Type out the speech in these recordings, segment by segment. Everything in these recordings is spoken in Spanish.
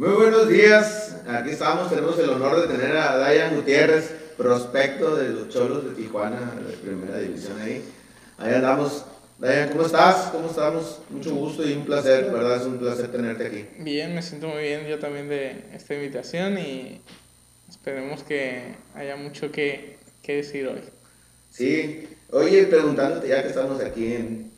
Muy buenos días, aquí estamos, tenemos el honor de tener a Dayan Gutiérrez, prospecto de los Cholos de Tijuana, de primera división ahí. Ahí andamos. Dayan, ¿cómo estás? ¿Cómo estamos? Mucho gusto y un placer, ¿verdad? Es un placer tenerte aquí. Bien, me siento muy bien yo también de esta invitación y esperemos que haya mucho que, que decir hoy. Sí, oye, preguntándote ya que estamos aquí en,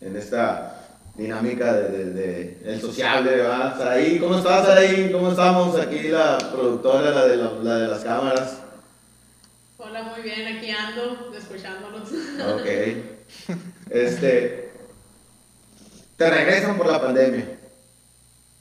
en esta dinámica de, de, el sociable, ¿verdad? ahí ¿cómo estás ahí? ¿Cómo estamos? Aquí la productora, la de, la, de las cámaras. Hola, muy bien, aquí ando, escuchándolos. Ok. Este, ¿te regresan por la pandemia?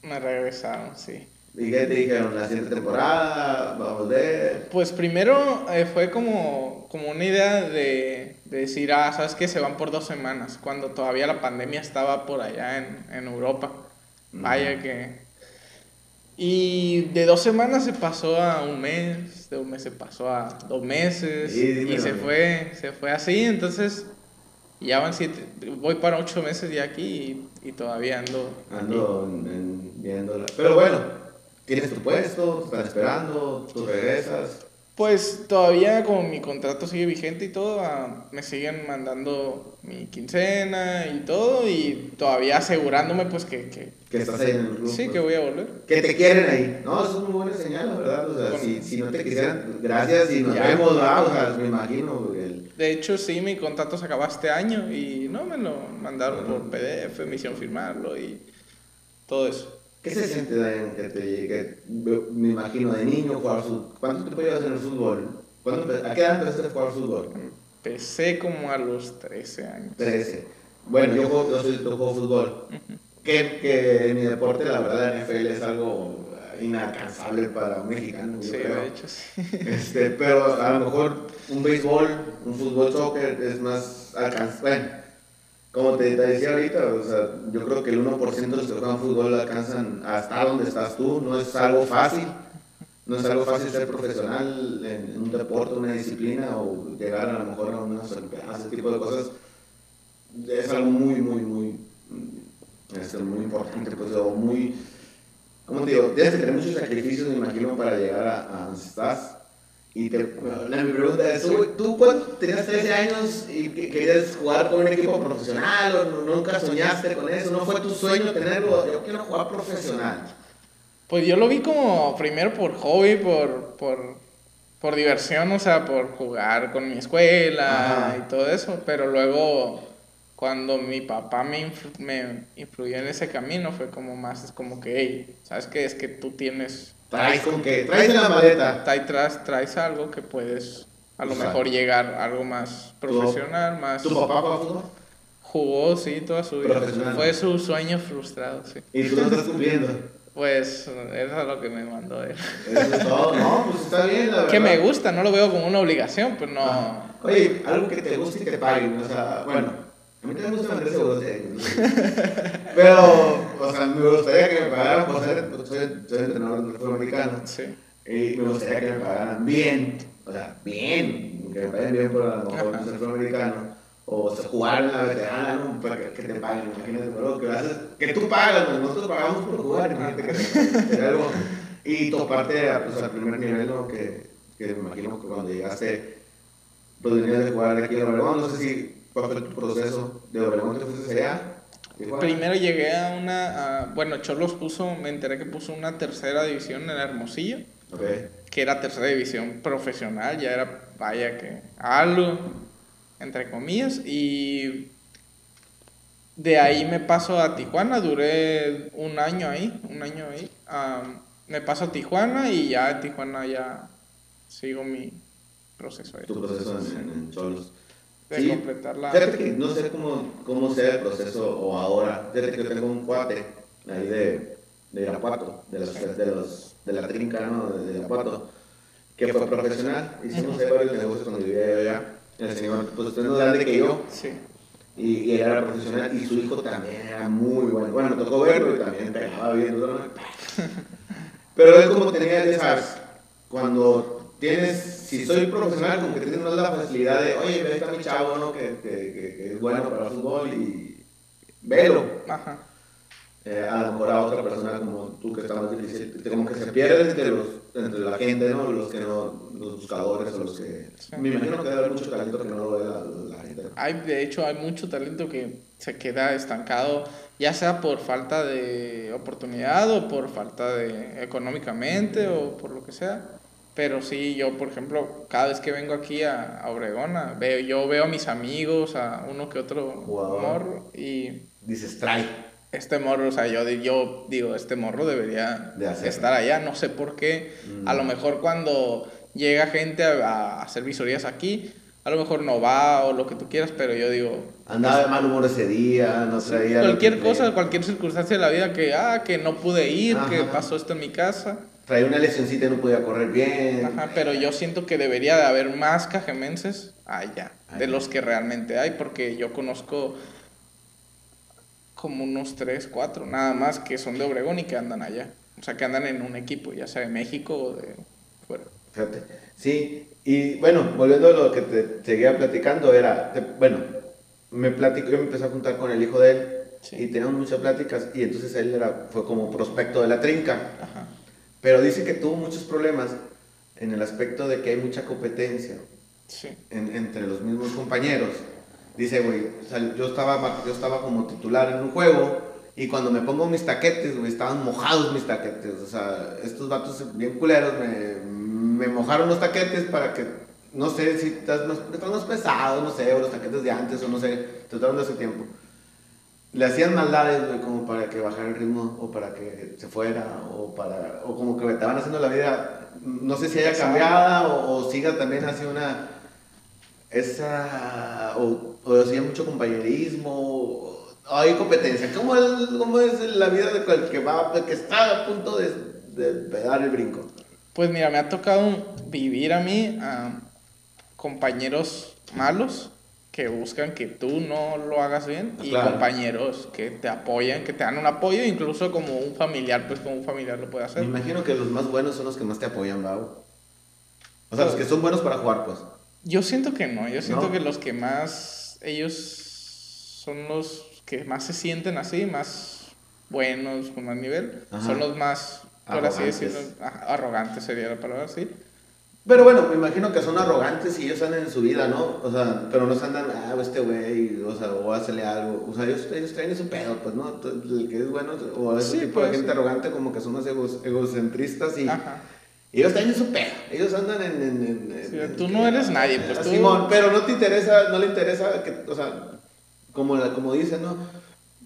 Me regresaron, sí. ¿Y qué te dijeron? ¿La siguiente temporada? ¿Va a volver? Pues primero eh, fue como, como una idea de, de, decir, ah, ¿sabes qué? Se van por dos semanas, cuando todavía la pandemia estaba por allá en, en Europa. Vaya que... Y de dos semanas se pasó a un mes, de un mes se pasó a dos meses, sí, y se fue, se fue así, entonces ya van siete, voy para ocho meses ya aquí y, y todavía ando... Ando viéndola. Pero bueno, tienes tu puesto, están esperando, tú regresas. Pues todavía como mi contrato sigue vigente y todo, uh, me siguen mandando mi quincena y todo y todavía asegurándome pues que... Que, que estás ahí en el club. Sí, pues. que voy a volver. Que te quieren ahí. No, eso es muy buena señal, la verdad. O sea, bueno, si, si, no te quisieran, gracias y nos ya, vemos, ¿verdad? O sea, me imagino. El... De hecho, sí, mi contrato se acabó este año y no, me lo mandaron uh -huh. por PDF, me hicieron firmarlo y todo eso. ¿Qué se siente, Dayan, que te que, me imagino, de niño jugar fútbol? ¿Cuánto tiempo llevas en el fútbol? ¿A qué edad empezaste a jugar fútbol? Empecé como a los 13 años. 13. Bueno, yo juego, yo, soy, yo juego fútbol. Uh -huh. que, que mi deporte, la verdad, la NFL es algo inalcanzable para un mexicano. Sí, creo. de hecho, sí. Este, pero a lo mejor un béisbol, un fútbol, soccer es más alcanzable. Bueno, como te, decía ahorita, yo creo que el 1% de los que juegan fútbol alcanzan hasta donde estás tú, no es algo fácil, no es algo fácil ser profesional en, un deporte, una disciplina o llegar a lo mejor a unas olimpiadas, ese tipo de cosas, es algo muy, muy, muy, este, muy importante, pues, o muy, ¿cómo te digo? Tienes que tener muchos sacrificios, me imagino, para llegar a, a donde estás. Y te, la, mi pregunta es, ¿tú, tú cuando tenías 13 años y querías jugar con un equipo profesional o nunca soñaste con eso? ¿No fue tu sueño tenerlo? Yo quiero jugar profesional. Pues yo lo vi como primero por hobby, por, por, por diversión, o sea, por jugar con mi escuela Ajá. y todo eso, pero luego cuando mi papá me, influ me influyó en ese camino fue como más, es como que, hey, ¿sabes qué? Es que tú tienes Traes con qué? Traes en la maleta. Traes, traes algo que puedes a lo o sea, mejor llegar a algo más profesional, más... ¿Tu papá jugó fútbol? Jugó, sí, toda su vida. Fue su sueño frustrado, sí. ¿Y tú lo estás cumpliendo? Pues eso es lo que me mandó él. Eso es todo, no, pues está bien, la verdad. Que me gusta, no lo veo como una obligación, pero no... Ah. Oye, algo que te guste y te paguen, o sea, bueno... A mí también me gusta vender seguros Pero, o sea, me gustaría que me pagaran por ser, soy, soy entrenador fútbol americano. Sí. Y me gustaría que me pagaran bien, o sea, bien, que me paguen bien por a lo mejor ser fútbol americano. O sea, jugar en la veterana, ¿no? Para que, que te paguen, imagínate, pero que, haces, que tú pagas, nosotros pagamos por jugar, imagínate que te, algo. Y toparte pues, al primer nivel, ¿no? Que, que me imagino que cuando llegaste, pues venías de jugar aquí en Obregón, no sé si ¿Cuál fue tu proceso de Obregón? ¿Te fuiste allá? Primero llegué a una, a, bueno, Cholos puso, me enteré que puso una tercera división en Hermosillo, okay. que era tercera división profesional, ya era, vaya que, algo, entre comillas, y de ahí me paso a Tijuana, duré un año ahí, un año ahí, um, me paso a Tijuana y ya en Tijuana ya sigo mi proceso ahí. Tu proceso en, en Cholos de sí. completar la... Fíjate que no sé cómo, cómo sea el proceso o ahora. Fíjate que yo tengo un cuate ahí de, de Irapuato, de, los, de, los, de la trinca, ¿no? De, Irapuato, que fue profesional. Hicimos ahí varios negocios cuando vivía yo allá. El señor, pues usted es más grande que yo. Sí. Y, y, era profesional y su hijo también era muy bueno. Bueno, tocó verlo y también pegaba bien. ¿no? Pero él como tenía, ya sabes, cuando tienes, si soy profesional, como que tienes más la facilidad de, oye, ve está mi chavo, ¿no? Que, que, que, que, es bueno para el fútbol y velo. Ajá. eh, a lo mejor a otra persona como tú que está más difícil, como que se pierde entre, los, entre la gente, ¿no? Los que no, los buscadores o los que... Me imagino que debe haber mucho talento que no lo ve la, la gente. Hay, de hecho, hay mucho talento que se queda estancado, ya sea por falta de oportunidad o por falta de económicamente o por lo que sea. Pero sí, yo, por ejemplo, cada vez que vengo aquí a, a veo, yo veo a mis amigos, a uno que otro Jugador. morro, y Dices, trae. este morro, o sea, yo, yo digo, este morro debería De estar allá, no sé por qué. A lo mejor cuando llega gente a, a hacer visorías aquí, a lo mejor no va o lo que tú quieras, pero yo digo, Andaba de mal humor ese día, no lo cualquier que cosa, cualquier circunstancia de la vida que, ah, que no pude ir, que Ajá. pasó esto en mi casa. Traía una lesioncita y no podía correr bien. Ajá, pero yo siento que debería de haber más cajemenses allá, de los que realmente hay, porque yo conozco como unos 3, 4, nada más que son de Obregón y que andan allá. O sea, que andan en un equipo, ya sea de México o de fuera. Fíjate. Sí, y bueno, volviendo a lo que te seguía platicando, era, te- bueno, me platico, yo me empecé a juntar con el hijo de él Sí. y teníamos muchas pláticas y entonces él era, fue como prospecto de la trinca, Ajá. Pero dice que tuvo muchos problemas en el aspecto de que hay mucha competencia Sí. en- entre los mismos compañeros. Dice, güey, o sea, yo, estaba, yo estaba como titular en un juego y cuando me pongo mis taquetes, güey, estaban mojados mis taquetes. O sea, estos vatos bien culeros me, me mojaron los taquetes para que, no sé si estás más, estás más pesado, no sé, o los taquetes de antes, o no sé, trataron de hace tiempo. Le hacían maldades, güey, como para que bajara el ritmo, o para que se fuera, o para, o como que me estaban haciendo la vida, no sé si haya cambiada, o, o siga también así una, esa, o, o hacía mucho compañerismo, o- hay competencia. ¿Cómo es, cómo es la vida de cual que va, que está a punto de, de dar el brinco? Pues mira, me ha tocado vivir a mí a compañeros malos que buscan que tú no lo hagas bien y Claro. compañeros que te apoyan, que te dan un apoyo, incluso como un familiar, pues como un familiar lo puede Me hacer. imagino que los más buenos son los que más te apoyan, Babo. O sea, los Pues- que son buenos para jugar, pues. Yo siento que no, yo siento ¿No? que los que más, ellos son los que más se sienten así, más buenos, con más nivel, Ajá. son los más, por así decirlo, arrogantes sería la palabra, sí. Pero bueno, me imagino que son arrogantes y ellos andan en su vida, ¿no? O sea, pero no se andan, ah, este güey, o sea, o hacerle algo. O sea, ellos, ellos traen su pedo, pues, ¿no? El que es bueno, o ese Sí, tipo de pues. gente arrogante, como que son más egos- egocentristas y. Ajá. y ellos traen su pedo. Ellos andan en. en- en- Sí, en- tú no eres nadie, pues, Ah, tú- Simón, pero no te interesa, no le interesa que, o sea, como, como dicen, ¿no?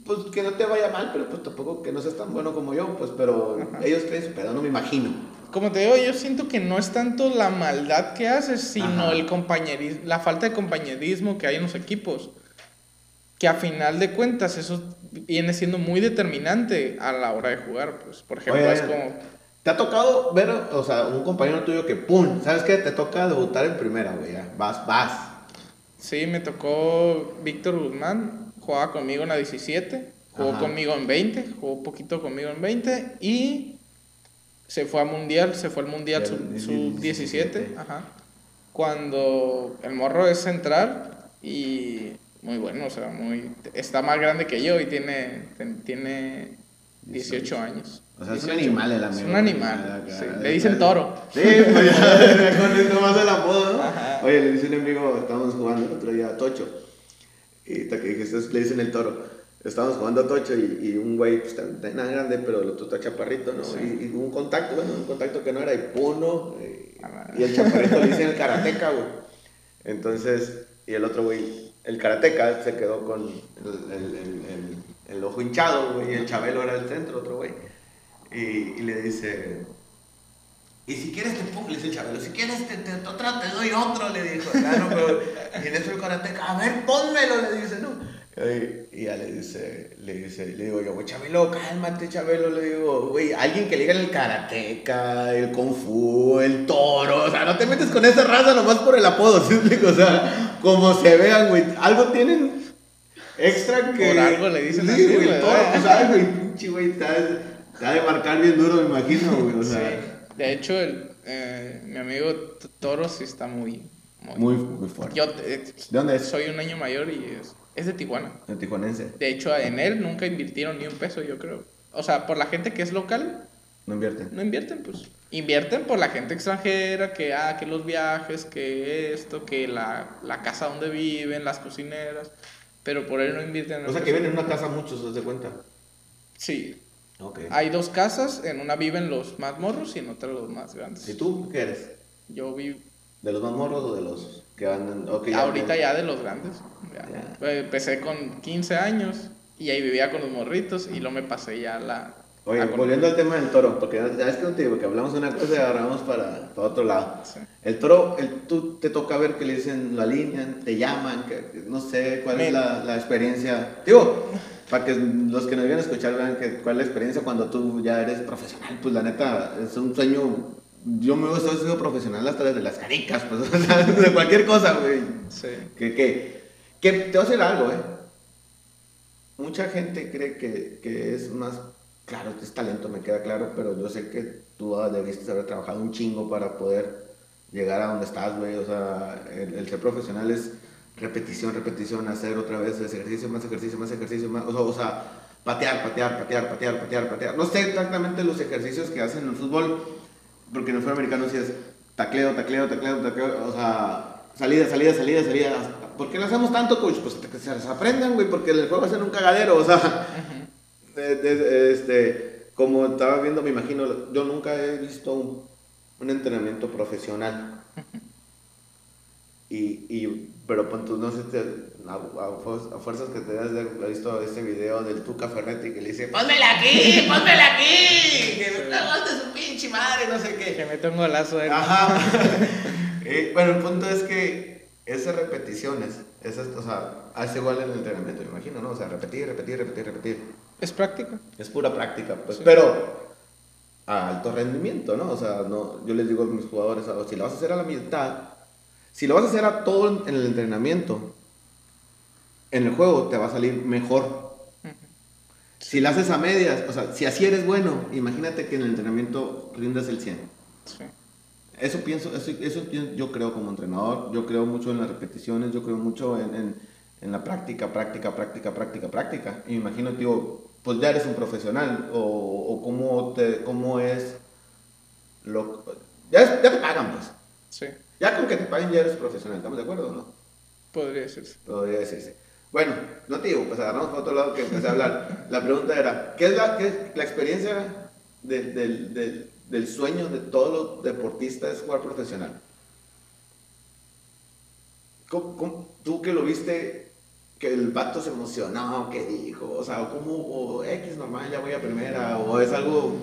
Pues que no te vaya mal, pero pues tampoco que no seas tan bueno como yo, pues, pero ellos traen su pedo, no me imagino. Como te digo, yo siento que no es tanto la maldad que haces, sino Ajá. el compañerismo, la falta de compañerismo que hay en los equipos. Que a final de cuentas eso viene siendo muy determinante a la hora de jugar. Pues, por ejemplo, Oye, es como, ¿Te ha tocado ver, o sea, un compañero tuyo que, pum, ¿sabes qué? Te toca debutar en primera, güey, vas, vas. sí, me tocó Víctor Guzmán, jugaba conmigo en la 17, jugó Ajá. conmigo en 20, jugó poquito conmigo en 20 y se fue a Mundial, se fue al Mundial Del sub- sub-17, 17. ajá. Cuando el morro es central y muy bueno, o sea, muy está más grande que yo y tiene ten- tiene 18 años. O sea, es un 18. animal el amigo. Es un animal, sí. Le dicen toro. Sí, pues ya, con eso más el apodo, ¿no? Ajá. Oye, le dice un amigo, estábamos jugando el otro día a Tocho, y hasta que dijiste, le dicen el toro. Estábamos jugando a Tocho y, y un güey, pues tan, grande, pero el otro está chaparrito, ¿no? Sí. Y, y un contacto, bueno, un contacto que no era, y puno, y, el chaparrito le dicen el karateca, güey. Entonces, y el otro güey, el karateca se quedó con el, el, el, el- el ojo hinchado, güey, y el chabelo era el centro, otro güey. Y, le dice, y si quieres te pongo, le dice el chabelo, si quieres te, te, te doy otro, le dijo. "Ah, no, pero-". y en eso el karateca, a ver, pónmelo, le dice, ¿no? Y, ya le dice, le dice, le digo yo, güey, Chabelo, cálmate, Chabelo, le digo, güey, alguien que le diga el karateca, el kung fu, el toro, o sea, no te metes con esa raza nomás por el apodo, ¿sí? O sea, como se vean, güey, algo tienen extra que... Por algo le dicen sí, así, güey, el toro, pues, ¿sabes, güey? Pinche, güey, te ha de- marcar bien duro, me imagino, güey, o sea... Sí. De hecho, el, eh, mi amigo Toro sí está muy... Muy, muy fuerte. Yo eh, ¿De dónde es? soy un año mayor y es Es de Tijuana. El tijuanense. De hecho, en él nunca invirtieron ni un peso, yo creo. O sea, por la gente que es local, No invierten. no invierten, pues. Invierten por la gente extranjera, que, ah, que los viajes, que esto, que la, la casa donde viven, las cocineras. Pero por él no invierten. O sea, que vienen en una casa muchos, ¿te das cuenta? Sí. Ok. Hay dos casas, en una viven los más morros y en otra los más grandes. ¿Y tú qué eres? Yo vi ¿De los más morros o de los que andan? o que ahorita ya de los grandes. ya. Ya. Eh, Empecé con 15 años y ahí vivía con los morritos y luego me pasé ya la... Oye, volviendo al tema del toro, porque ya es que no te digo que hablamos de una cosa y agarramos para, para otro lado. Sí. El toro, el, tú te toca ver que le dicen, lo alinean, te llaman, que, no sé cuál es la, la experiencia. Digo, para que los que nos vienen a escuchar vean que, cuál es la experiencia cuando tú ya eres profesional. Pues la neta, es un sueño. Yo me he sido profesional hasta desde las caricas, pues, o sea, de cualquier cosa, güey. Sí. Que, que, que te voy a decir algo, ¿eh? Mucha gente cree que, que es más, claro, es talento, me queda claro, pero yo sé que tú ah, debiste haber trabajado un chingo para poder llegar a donde estás, güey. O sea, el, el ser profesional es repetición, repetición, hacer otra vez ese ejercicio, más ejercicio, más ejercicio, más, o sea, o sea, patear, patear, patear, patear, patear, patear. No sé exactamente los ejercicios que hacen en el fútbol, porque en el fútbol americano sí es tacleo, tacleo, tacleo, tacleo, o sea, salida, salida, salida, salida. ¿Por qué lo hacemos tanto, coach? Pues que se las aprendan, güey, porque el juego va a ser un cagadero, o sea, este, como estaba viendo, me imagino, yo nunca he visto un, un entrenamiento profesional. Y, y, pero tú no sé, a, a a fuerzas que te has visto ese video del Tuca Ferretti que le dice, ¡Pónmela aquí! ¡Pónmela aquí! ¡Que me aguante su pinche madre! No sé qué. Que mete un golazo de... Ajá. Eh, bueno, el punto es que esas repeticiones, esas, o sea, hace igual en el entrenamiento, me imagino, ¿no? O sea, repetir, repetir, repetir, repetir. Es práctica. Es pura práctica, pues. Sí. Pero a alto rendimiento, ¿no? O sea, no, yo les digo a mis jugadores, o si lo vas a hacer a la mitad, si lo vas a hacer a todo en el entrenamiento, en el juego te va a salir mejor. Si lo haces a medias, o sea, si así eres bueno, imagínate que en el entrenamiento rindas el 100. Sí. Eso pienso, eso, eso yo, yo creo como entrenador, yo creo mucho en las repeticiones, yo creo mucho en, en, en la práctica, práctica, práctica, práctica, práctica. Y me imagino, tío, pues ya eres un profesional, o, o cómo, te, cómo es lo... Ya, es- ya te pagan, pues. Sí. Ya con que te paguen ya eres profesional, ¿estamos de acuerdo o no? Podría decirse. Podría decirse. Bueno, no te digo, pues agarramos por otro lado que empecé a hablar. La pregunta era, ¿qué es la, qué es la experiencia del, del, del, del sueño de todos los deportistas es jugar profesional? ¿Cómo- cómo- tú que lo viste, que el vato se emocionó, que dijo, o sea, ¿cómo, o X normal, ya voy a primera, o es algo,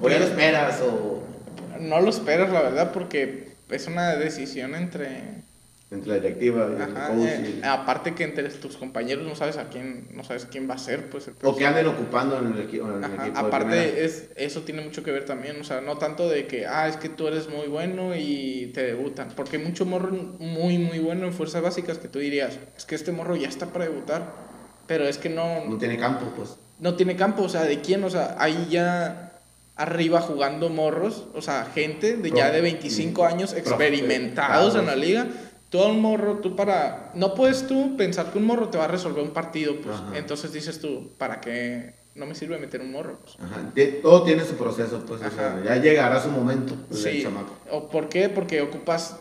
o ya lo esperas, o No lo esperas, la verdad, porque es una decisión entre... entre la directiva y el coach, eh, y- aparte que entre tus compañeros no sabes a quién, no sabes quién va a ser, pues el o que anden ocupando en el, equi- en el Ajá, equipo. de. Aparte, es, eso tiene mucho que ver también, o sea, no tanto de que, ah, es que tú eres muy bueno y te debutan, porque hay mucho morro muy, muy bueno en fuerzas básicas que tú dirías, es que este morro ya está para debutar, pero es que no, No tiene campo, pues. no tiene campo, o sea, ¿de quién? O sea, ahí ya arriba jugando morros, o sea, gente de ya de 25 años experimentados en la liga. Todo un morro, tú para... No puedes tú pensar que un morro te va a resolver un partido, pues. Ajá. Entonces dices tú, ¿para qué no me sirve meter un morro? Pues? Ajá. Todo tiene su proceso, pues. O sea, ya llegará su momento. pues, Sí. ¿O ¿Por qué? Porque ocupas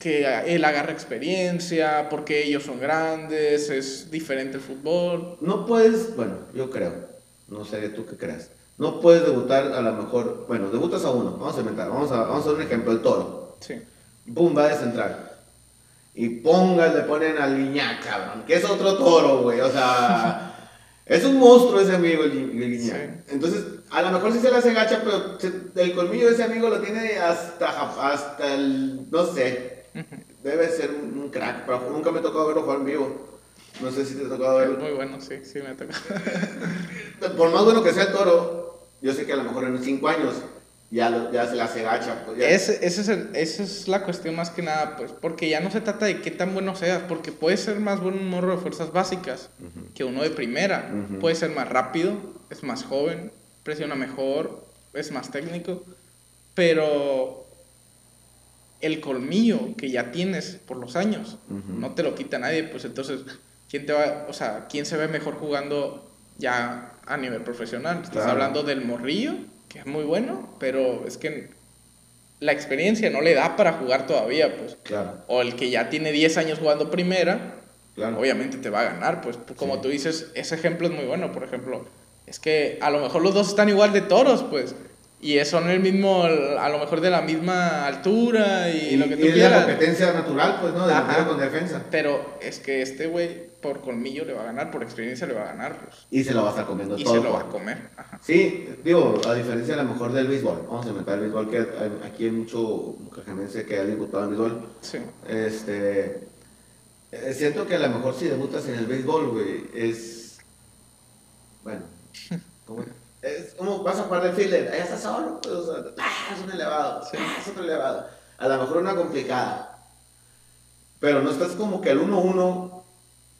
que él agarre experiencia, porque ellos son grandes, es diferente el fútbol. No puedes, bueno, yo creo. No sé tú qué creas. No puedes debutar a lo mejor. Bueno, debutas a uno. Vamos a inventar. Vamos a, vamos a hacer un ejemplo: el toro. Sí. Pum, va de central. Y ponga, le ponen al Guiñac, cabrón. Que es otro toro, güey. O sea, es un monstruo ese amigo, el, el Guiñac. Entonces, a lo mejor sí se le hace gacha, pero el colmillo de ese amigo lo tiene hasta, hasta el. No sé. Debe ser un, un crack. Pero nunca me ha tocado verlo jugar en vivo. No sé si te ha tocado verlo. Muy bueno, sí, sí me toca. Por más bueno que sea el toro, yo sé que a lo mejor en 5 años ya, lo- ya se le hace gacha. Pues ya- Ese, ese es el- esa es la cuestión más que nada, pues, porque ya no se trata de qué tan bueno seas, porque puede ser más bueno un morro de fuerzas básicas que uno de primera. Puede ser más rápido, es más joven, presiona mejor, es más técnico, pero el colmillo que ya tienes por los años no te lo quita nadie, pues entonces ¿quién te va, o sea, quién se ve mejor jugando ya a nivel profesional? Estás Claro. hablando del morrillo, que es muy bueno, pero es que la experiencia no le da para jugar todavía, pues. Claro, O el que ya tiene 10 años jugando primera, claro. obviamente te va a ganar, pues como Sí. tú dices, ese ejemplo es muy bueno, por ejemplo, es que a lo mejor los dos están igual de toros, pues, y son el mismo, a lo mejor de la misma altura y, Y, lo que tú y es la quieras, competencia natural, pues, ¿no? De Ajá. con defensa. pero es que este güey por colmillo le va a ganar, por experiencia le va a ganar, pues, Y se lo va a estar comiendo y todo. se lo va a comer, ajá. Sí, digo, a diferencia a lo mejor del béisbol, vamos a inventar el béisbol, que hay- aquí hay mucho cajamense que ha debutado en béisbol. Sí, Este, eh, siento que a lo mejor si debutas en el béisbol, güey, es, bueno, ¿cómo? es como vas a jugar de fielder, ahí estás solo, pues, o sea, ¡ah! es un elevado, Sí. ¡ah! es otro elevado. A lo mejor una complicada, pero no estás como que al 1-1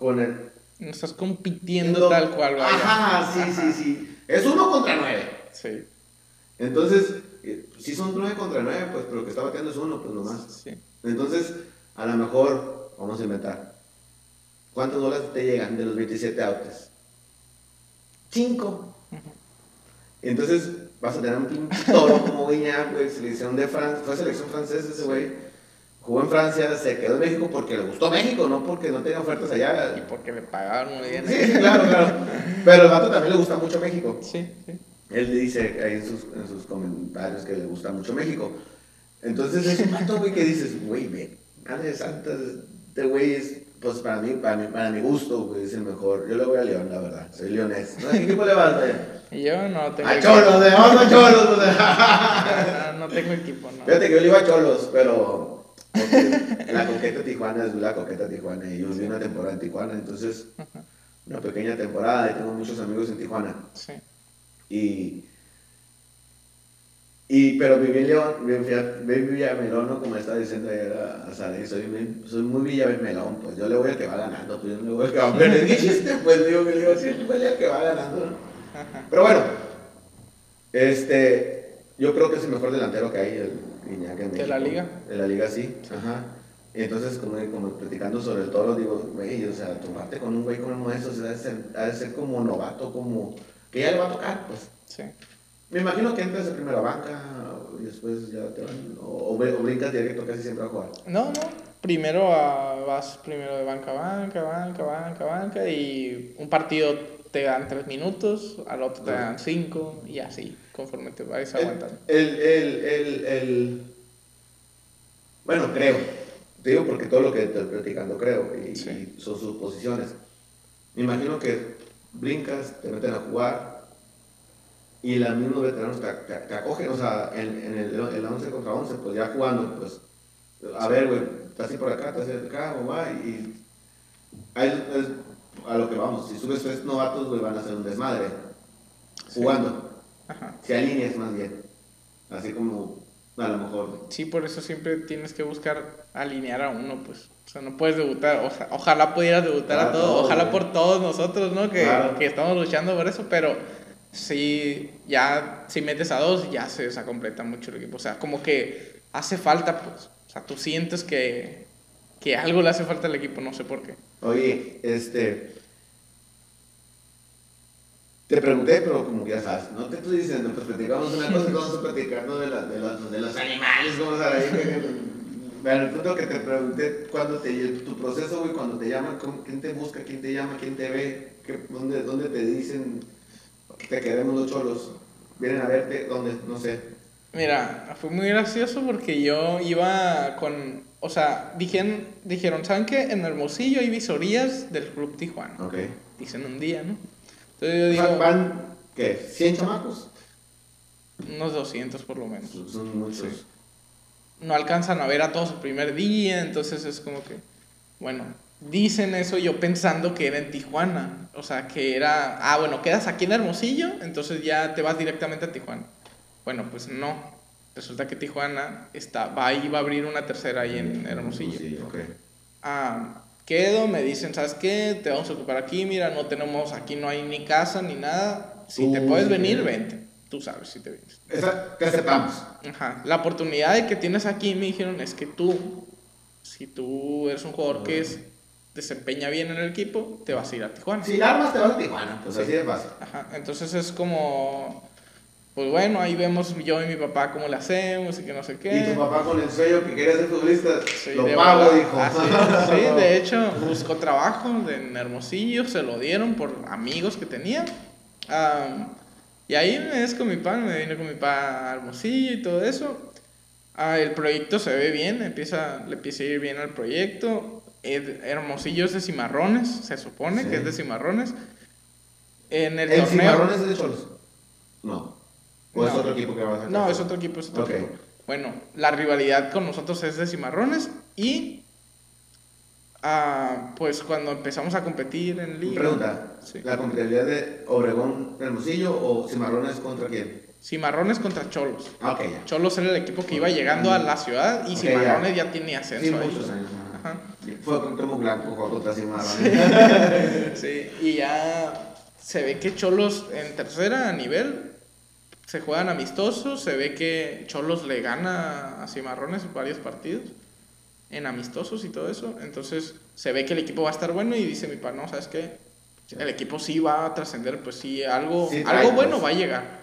con el... no estás compitiendo tal cual, vaya. Ajá, sí, sí, sí. Es uno contra nueve. Sí, Entonces, eh, si son 9 contra 9, pues, pero lo que está bateando es uno, pues nomás. sí. Entonces, a lo mejor, vamos a inventar. ¿Cuántos dólares te llegan de los 27 outs? 5. Entonces, vas a tener un toro como Guiñac, güey, selección de Francia, fue selección francesa ese güey. Jugó en Francia, se quedó en México porque le gustó México, no porque no tenía ofertas allá. Y porque le pagaban muy bien. Sí, claro, claro. Pero al vato también le gusta mucho México. Sí, sí. Él dice ahí en sus, en sus comentarios que le gusta mucho México. Entonces es un vato, güey, que dices, güey, madre santa, este güey es, pues para mí, para mi, para mi gusto, güey, es el mejor. Yo le voy a León, la verdad, soy leonés. ¿No? ¿A qué equipo le vas, güey? Yo no tengo A equipo. Cholos, de vamos a Cholos, o sea. Ah, no tengo equipo, no. Fíjate que yo le iba a Cholos, pero porque la coqueta Tijuana es la coqueta Tijuana y yo viví una temporada en Tijuana, entonces una pequeña temporada y tengo muchos amigos en Tijuana. Sí. Y, y pero viví en León, viví Villamelón, ¿no? como estaba diciendo ayer a, a Sara, soy, muy- soy muy Villamelón, pues yo le voy al que va ganando, pues yo no le voy al que va perdiendo. ¿Qué chiste? Pues digo que le digo, sí, huele al que va ganando, ¿no? Pero bueno, este, yo creo que es el mejor delantero que hay, el Iñak en ¿De la México. liga? De la liga, sí, ajá. Y entonces, como, como platicando sobre el toro, digo, güey, o sea, tomarte con un güey como eso, o sea, ha de ser, ha de ser como novato, como que ya le va a tocar, pues. Sí. Me imagino que entras de primera banca y después ya te van, o, o o brincas directo casi siempre a jugar. No, no. Primero ah, vas primero de banca a banca, banca, banca, banca y un partido te dan tres minutos, al otro te dan cinco y así, conforme te vayas aguantando. el, el, el, el- Bueno, creo. Te digo porque todo lo que estoy platicando creo y, Sí. y son sus posiciones. Me imagino que brincas, te meten a jugar y los mismos veteranos te, te- te acogen, o sea, en, en el, el 11 contra 11, pues ya jugando, pues, a ver, güey, estás así por acá, estás así acá, o va, y ahí es, a lo que vamos, si subes tres novatos, güey, van a hacer un desmadre, jugando, Ajá. si alineas más bien, así como, a lo mejor, Sí, por eso siempre tienes que buscar alinear a uno, pues. O sea, no puedes debutar. Oja- ojalá pudieras debutar Para a todos. Ojalá güey. por todos nosotros, ¿no? Que, Claro. que estamos luchando por eso, pero sí, ya si metes a dos, ya se desacompleta mucho el equipo. O sea, como que hace falta, pues. O sea, tú sientes que, que algo le hace falta al equipo, no sé por qué. Oye, este. Te pregunté, pero como que ya sabes, no te estoy diciendo, pues platicamos una cosa y vamos a platicando de, la- de, los, de los animales, vamos a ver el punto que te pregunté, cuando te, tu proceso, güey, cuando te llaman, ¿cómo- ¿quién te busca, quién te llama, quién te ve, ¿Qué- dónde, dónde te dicen que te queremos los cholos? Vienen a verte, ¿dónde? No sé. Mira, fue muy gracioso porque yo iba con. O sea, dijeron, dijeron ¿saben qué? En Hermosillo hay visorías del Club Tijuana. Ok. Dicen un día, ¿no? Entonces yo digo, ¿Van, qué? ¿100 chamacos? unos 200 por lo menos. Son muchos. Sí. No alcanzan a ver a todos el primer día, entonces es como que, bueno, dicen eso yo pensando que era en Tijuana. O sea, que era, ah, bueno, quedas aquí en Hermosillo, entonces ya te vas directamente a Tijuana. Bueno, pues no. Resulta que Tijuana está, va, iba a abrir una tercera ahí en Hermosillo. Sí, ok. Ah, quedo, me dicen, ¿sabes qué? Te vamos a ocupar aquí, mira, no tenemos, aquí no hay ni casa ni nada. Si te Tú, puedes sí, venir, sí. vente. Tú sabes si te vienes. Esa, ¿Qué aceptamos? Ajá. La oportunidad de que tienes aquí, me dijeron, es que tú, si tú eres un jugador que es desempeña bien en el equipo, te vas a ir a Tijuana. Si armas, te vas a Tijuana, pues así de fácil. Ajá, entonces es como, pues bueno, ahí vemos yo y mi papá cómo le hacemos y que no sé qué. Y tu papá con el sueño que quería ser futbolista, Sí, lo pago, dijo. Ah, sí, sí, de hecho, buscó trabajo en Hermosillo, se lo dieron por amigos que tenía. Am, y ahí me es con mi papá, me vine con mi papá a Hermosillo y todo eso. Ah, el proyecto se ve bien, empieza, le empieza a ir bien al proyecto. Ed- Hermosillo es de Cimarrones, se supone Sí. que es de Cimarrones. En el, ¿El torneo. Cimarrones es de Cholos? No. ¿O es No. otro equipo que vas a No, es otro equipo, es otro equipo. Bueno, la rivalidad con nosotros es de Cimarrones y ah, pues cuando empezamos a competir en liga. Pregunta, Sí. ¿la competitividad de Obregón Hermosillo o Cimarrones contra quién? Cimarrones contra Cholos. Ah, ya. Cholos era el equipo que iba llegando a la ciudad y Cimarrones ya, tenía ascenso Sí, ahí. muchos años. ajá. Ajá. Sí, Fue contra blanco, jugó contra Cimarrones. Sí, y ya se ve que Cholos en tercera a nivel se juegan amistosos, se ve que Cholos le gana a Cimarrones varios partidos en amistosos y todo eso, entonces se ve que el equipo va a estar bueno y dice mi papá, no, ¿sabes qué? El equipo sí va a trascender, pues sí, algo, Sí algo bueno pues. va a llegar.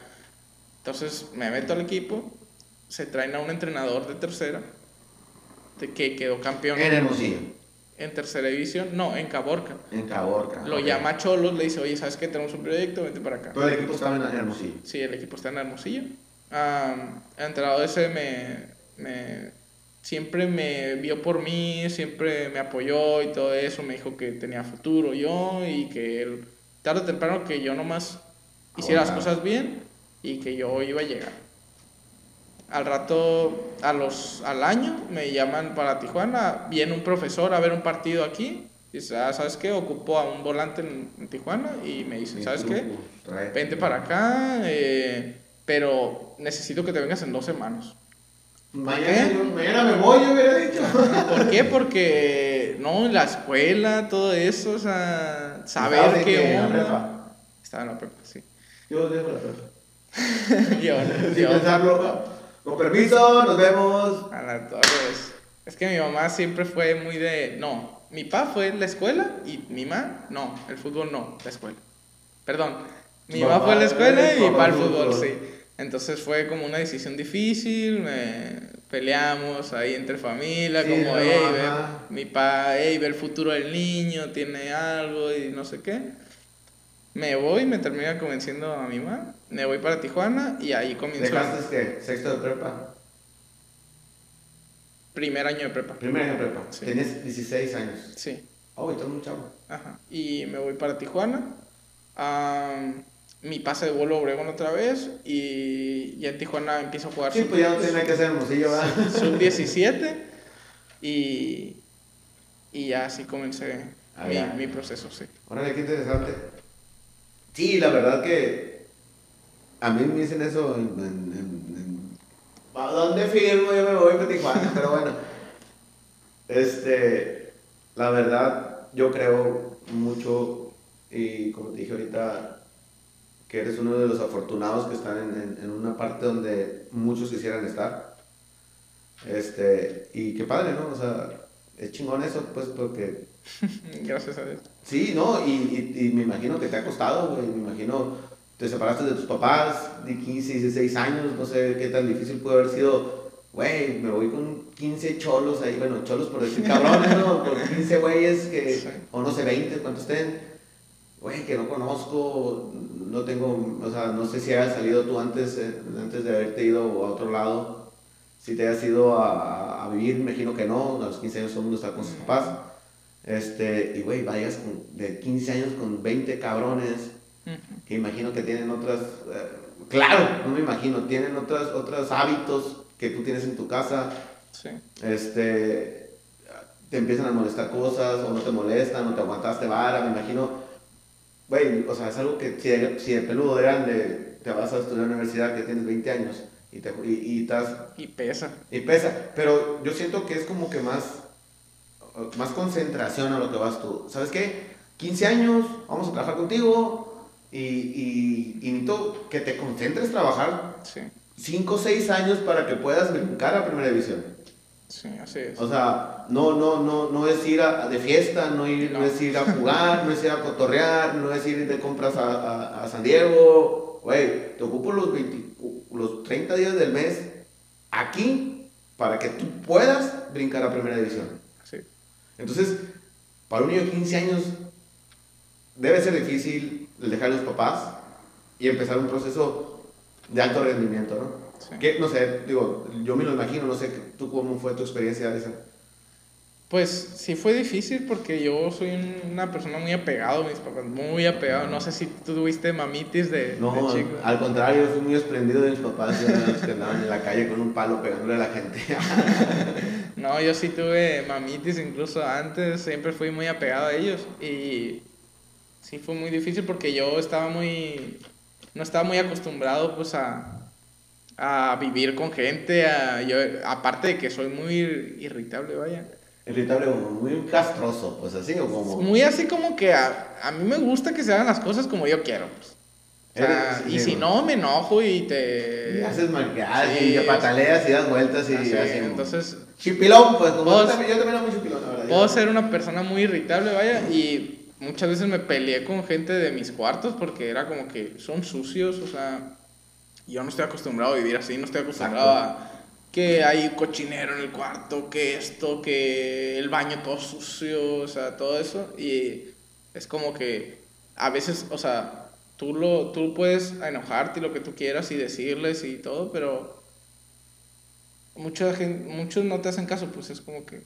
Entonces me meto al equipo, se traen a un entrenador de tercera, de que quedó campeón en Hermosillo, en tercera división, no, en Caborca. en Caborca. Lo llama Cholos, le dice, oye, ¿sabes qué? Tenemos un proyecto, vente para acá. Todo el equipo estaba en Hermosillo. Sí, el equipo está en Hermosillo. Am, el entrenador ese me, me- siempre me vio por mí, siempre me apoyó y todo eso, me dijo que tenía futuro yo y que él, tarde o temprano que yo nomás hiciera las cosas bien y que yo iba a llegar. Al rato, a los, al año, me llaman para Tijuana, viene un profesor a ver un partido aquí, dice, ah, ¿sabes qué? Ocupo a un volante en, en Tijuana y me dice, ¿sabes qué? Trae- Vente para acá, eh, pero necesito que te vengas en dos semanas. Mañana, mañana me voy, yo hubiera dicho. ¿Por qué? Porque, no, la escuela, todo eso, o sea, ¿Estabas saber la onda. prepa? Estaba en la prepa, sí. Yo dejo la prepa. yo, Sin yo, pensarlo. Con permiso, nos vemos. a la torre, es- que mi mamá siempre fue muy de, no, mi papá fue la escuela y mi mamá, no, el fútbol no, la escuela. Perdón, mi mamá fue a la escuela eh, y mi papá al el fútbol, sí. Entonces fue como una decisión difícil, me peleamos ahí entre familia, Sí, como, no, hey, ve, mi papá, hey, ve el futuro del niño, tiene algo y no sé qué. Me voy, me termina convenciendo a mi mamá, me voy para Tijuana y ahí comienzo ¿Dejaste que sexto de prepa? primer año de prepa. Primer año de prepa. Sí. Tenías 16 años. Sí. Oh, y estás muy chavo. Ajá. Y me voy para Tijuana. Am, mi pase de vuelo a Obregón otra vez. Y ya en Tijuana empiezo a jugar Sí, pues ya no tiene nada que hacer hermosillo, ¿verdad? sub 17. Y, y ya así comencé Ah, mi proceso, sí. Órale, qué interesante. Sí, la verdad que a mí me dicen eso en... en, en- en- ¿A dónde firmo? Yo me voy para Tijuana, pero bueno. Este, la verdad, yo creo mucho, y como te dije ahorita, que eres uno de los afortunados que están en- en una parte donde muchos quisieran estar. Este, y qué padre, ¿no? O sea, es chingón eso, pues, porque Gracias a Dios. Sí, no, y, y, y me imagino que te ha costado, güey. Me imagino, te separaste de tus papás de 15, 16 años, no sé qué tan difícil puede haber sido. Güey, me voy con 15 cholos ahí, bueno, cholos por decir cabrones, ¿no? Con 15 güeyes que, Sí. o no sé, 20, cuántos estén. Güey, que no conozco, no tengo, o sea, no sé si hayas salido tú antes, eh, antes de haberte ido a otro lado. Si te hayas ido a, a vivir, me imagino que no, a los 15 años todo el mundo está con sus papás. Este, y güey, vayas con- de 15 años con 20 cabrones, que imagino que tienen otras, eh, claro, no me imagino, tienen otras, otros hábitos que tú tienes en tu casa, Sí. este, te empiezan a molestar cosas, o no te molestan, o te aguantaste vara, me imagino, güey, o sea, es algo que si de, si de peludo de grande te vas a estudiar a la universidad que tienes 20 años y, te, y, y estás Y pesa. y pesa, pero yo siento que es como que más, más concentración a lo que vas tú. ¿Sabes qué? 15 años, vamos a trabajar contigo y, y, y necesito que te concentres trabajar Sí. 5 o 6 años para que puedas brincar a primera división. Sí, así es. O sea, no, no, no, no es ir a, de fiesta, no, ir, no. No. es ir a jugar, no es ir a cotorrear, no es ir de compras a, a- a San Diego. Güey, te ocupo los, 20 los 30 días del mes aquí para que tú puedas brincar a primera división. Entonces, para un niño de 15 años, debe ser difícil el dejar a los papás y empezar un proceso de alto rendimiento, ¿no? Sí. Que, no sé, digo, yo me lo imagino, no sé, ¿tú cómo fue tu experiencia, Alisa? Pues sí fue difícil porque yo soy un- una persona muy apegado a mis papás, muy apegado. No sé si tú tuviste mamitis de, No, de chico. al contrario, fui muy desprendido de mis papás, que andaban en la calle con un palo pegándole a la gente. No, yo sí tuve mamitis incluso antes, siempre fui muy apegado a ellos y sí fue muy difícil porque yo estaba muy, no estaba muy acostumbrado pues a, a vivir con gente, a, yo, aparte de que soy muy irritable, vaya. Irritable, como muy castroso, pues así, o como... Muy así como que a, a mí me gusta que se hagan las cosas como yo quiero. Pues. O sea, y si no, me enojo y te... Y haces marcadas Sí, y te pataleas y das vueltas y así, así. entonces Chipilón, pues, como Vos- yo también, era muy chipilón, la verdad. Puedo ser una persona muy irritable, vaya, y muchas veces me peleé con gente de mis cuartos porque era como que son sucios, o sea, yo no estoy acostumbrado a vivir así, no estoy acostumbrado a que hay cochinero en el cuarto, que esto, que el baño todo sucio, o sea, todo eso, y es como que a veces, o sea, tú, lo, tú puedes enojarte y lo que tú quieras y decirles y todo, pero mucha gente, muchos no te hacen caso, pues es como que,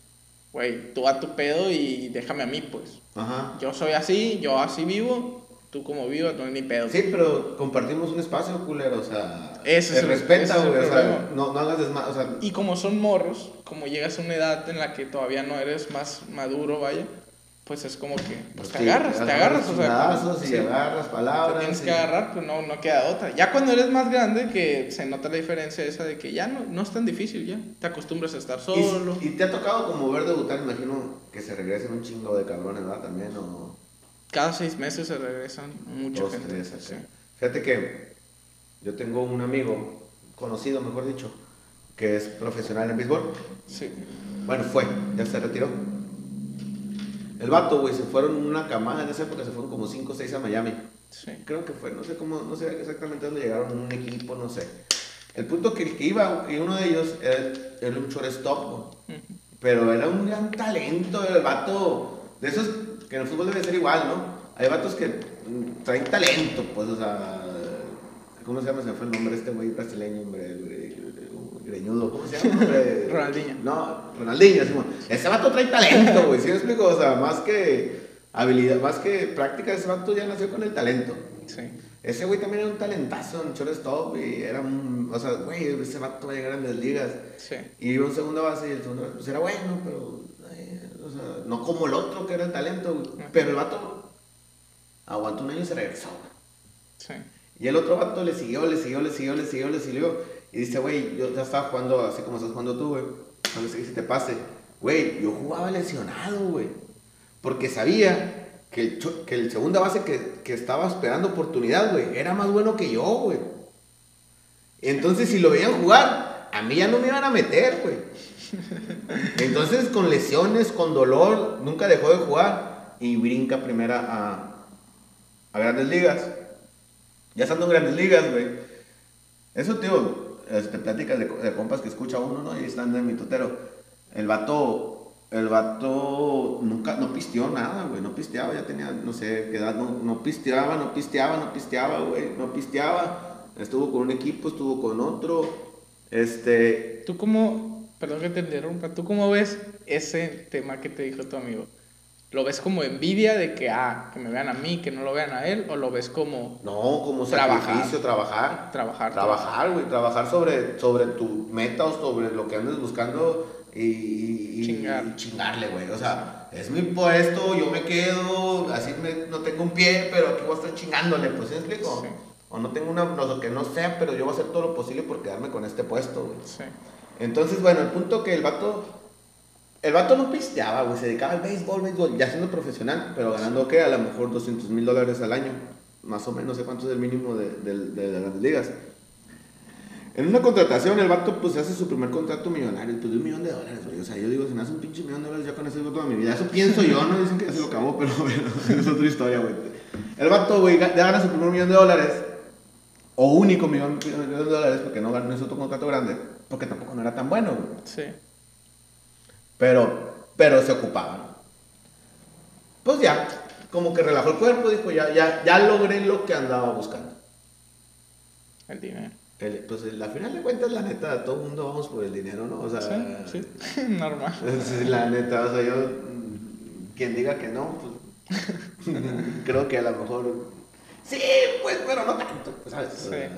güey, tú a tu pedo y déjame a mí, pues. Ajá. Yo soy así, yo así vivo, tú como vivas, no mi pedo. Sí, pero compartimos un espacio, culero, o sea... Te es respeta, güey, o sea, no, no hagas desma... O sea, Y como son morros, como llegas a una edad en la que todavía no eres más maduro, vaya, pues es como que, pues te sí, agarras, te agarras, o sea, como- y sí, agarras te palabras. tienes y- que agarrar, pues no, no queda otra. Ya cuando eres más grande, que se nota la diferencia esa de que ya no, no es tan difícil, ya te acostumbras a estar Y- solo. Y, te ha tocado como ver debutar, imagino que se regresen un chingo de cabrones, ¿verdad? También, o Cada seis meses se regresan mucha dos, gente. tres, sí. Fíjate que yo tengo un amigo, conocido mejor dicho, que es profesional en béisbol. Sí. Bueno, fue, ya se retiró. El vato, güey, se fueron una camada, en esa época se fueron como 5 o 6 a Miami. Sí. Creo que fue, no sé cómo, no sé exactamente dónde llegaron, un equipo, no sé. El punto que el que iba, y uno de ellos era, era un shortstop, güey. Ujú. pero era un gran talento, el vato, de esos que en el fútbol debe ser igual, ¿no? Hay vatos que mm, traen talento, pues, o sea, ¿cómo se llama? Se fue el nombre de este güey brasileño, hombre, gre- greñudo, ¿cómo se llama? Hombre? Ronaldinho. No, Ronaldinho, mo- ese vato trae talento, güey, ¿sí me explico? O sea, más que habilidad, más que práctica, ese vato ya nació con el talento. Sí. Ese güey también era un talentazo en shortstop y era un, o sea, güey, ese vato va a llegar a las ligas. Sí. Y iba en segunda base y el segundo base, pues era bueno, pero o sea, no como el otro que era el talento, güey. pero el vato aguantó un año y se regresó. güey. Sí. Y el otro vato le siguió, le siguió, le siguió, le siguió, le siguió. Y dice, güey, yo ya estaba jugando así como estás jugando tú, güey. No sé si te pase. Güey, yo jugaba lesionado, güey. Porque sabía que el, que el segunda base que, que estaba esperando oportunidad, güey, era más bueno que yo, güey. Entonces, si lo veían jugar, a mí ya no me iban a meter, güey. Entonces, con lesiones, con dolor, nunca dejó de jugar y brinca primera a, a grandes ligas. Ya estando en grandes ligas, güey. Eso, tío, este, pláticas de, compas que escucha uno, ¿no? Y están en mi tutero. El vato, el vato nunca, no pisteó nada, güey. No pisteaba, ya tenía, no sé qué edad, no, no pisteaba, no pisteaba, no pisteaba, güey. No pisteaba. Estuvo con un equipo, estuvo con otro. Este, ¿Tú cómo, perdón que te interrumpa, ¿tú cómo ves ese tema que te dijo tu amigo? ¿Lo ves como envidia de que, ah, que me vean a mí, que no lo vean a él? ¿O lo ves como no, como Trabajar. sacrificio, trabajar. trabajar? Trabajar, güey, trabajar sobre, sobre tu meta o sobre lo que andes buscando y, y- Chingar. y chingarle, güey. O sea, es mi puesto, yo me quedo, así me- no tengo un pie, pero aquí voy a estar chingándole, pues ¿sí me explico? Sí. O no tengo una, no, lo que no sea, pero yo voy a hacer todo lo posible por quedarme con este puesto, güey. Sí. Entonces, bueno, el punto que el vato, el vato no pisteaba, güey, se dedicaba al béisbol, béisbol, ya siendo profesional, pero ganando, ¿qué? A lo mejor 200 mil dólares al año, más o menos, no sé cuánto es el mínimo de, de- las ligas. En una contratación, el vato pues hace su primer contrato millonario, pues de un millón de dólares, güey. O sea, yo digo, si me hace un pinche millón de dólares, ya con eso digo toda mi vida. Eso pienso yo, no dicen que ya se lo acabó, pero es otra historia, güey. El vato, güey, gana su primer millón de dólares, o único millón, de dólares, porque no ganó ese otro contrato grande, porque tampoco no era tan bueno, güey. Sí. Pero, pero se ocupaba. Pues ya, como que relajó el cuerpo, dijo, ya, ya, ya logré lo que andaba buscando. El dinero. El- pues la final de cuentas, la neta, todo el mundo vamos por el dinero, ¿no? O sea, Sí, sí. Normal. la neta, o sea, yo, quien diga que no, pues, creo que a lo mejor, sí, pues, pero no tanto, pues, ¿sabes? O Sí. sea,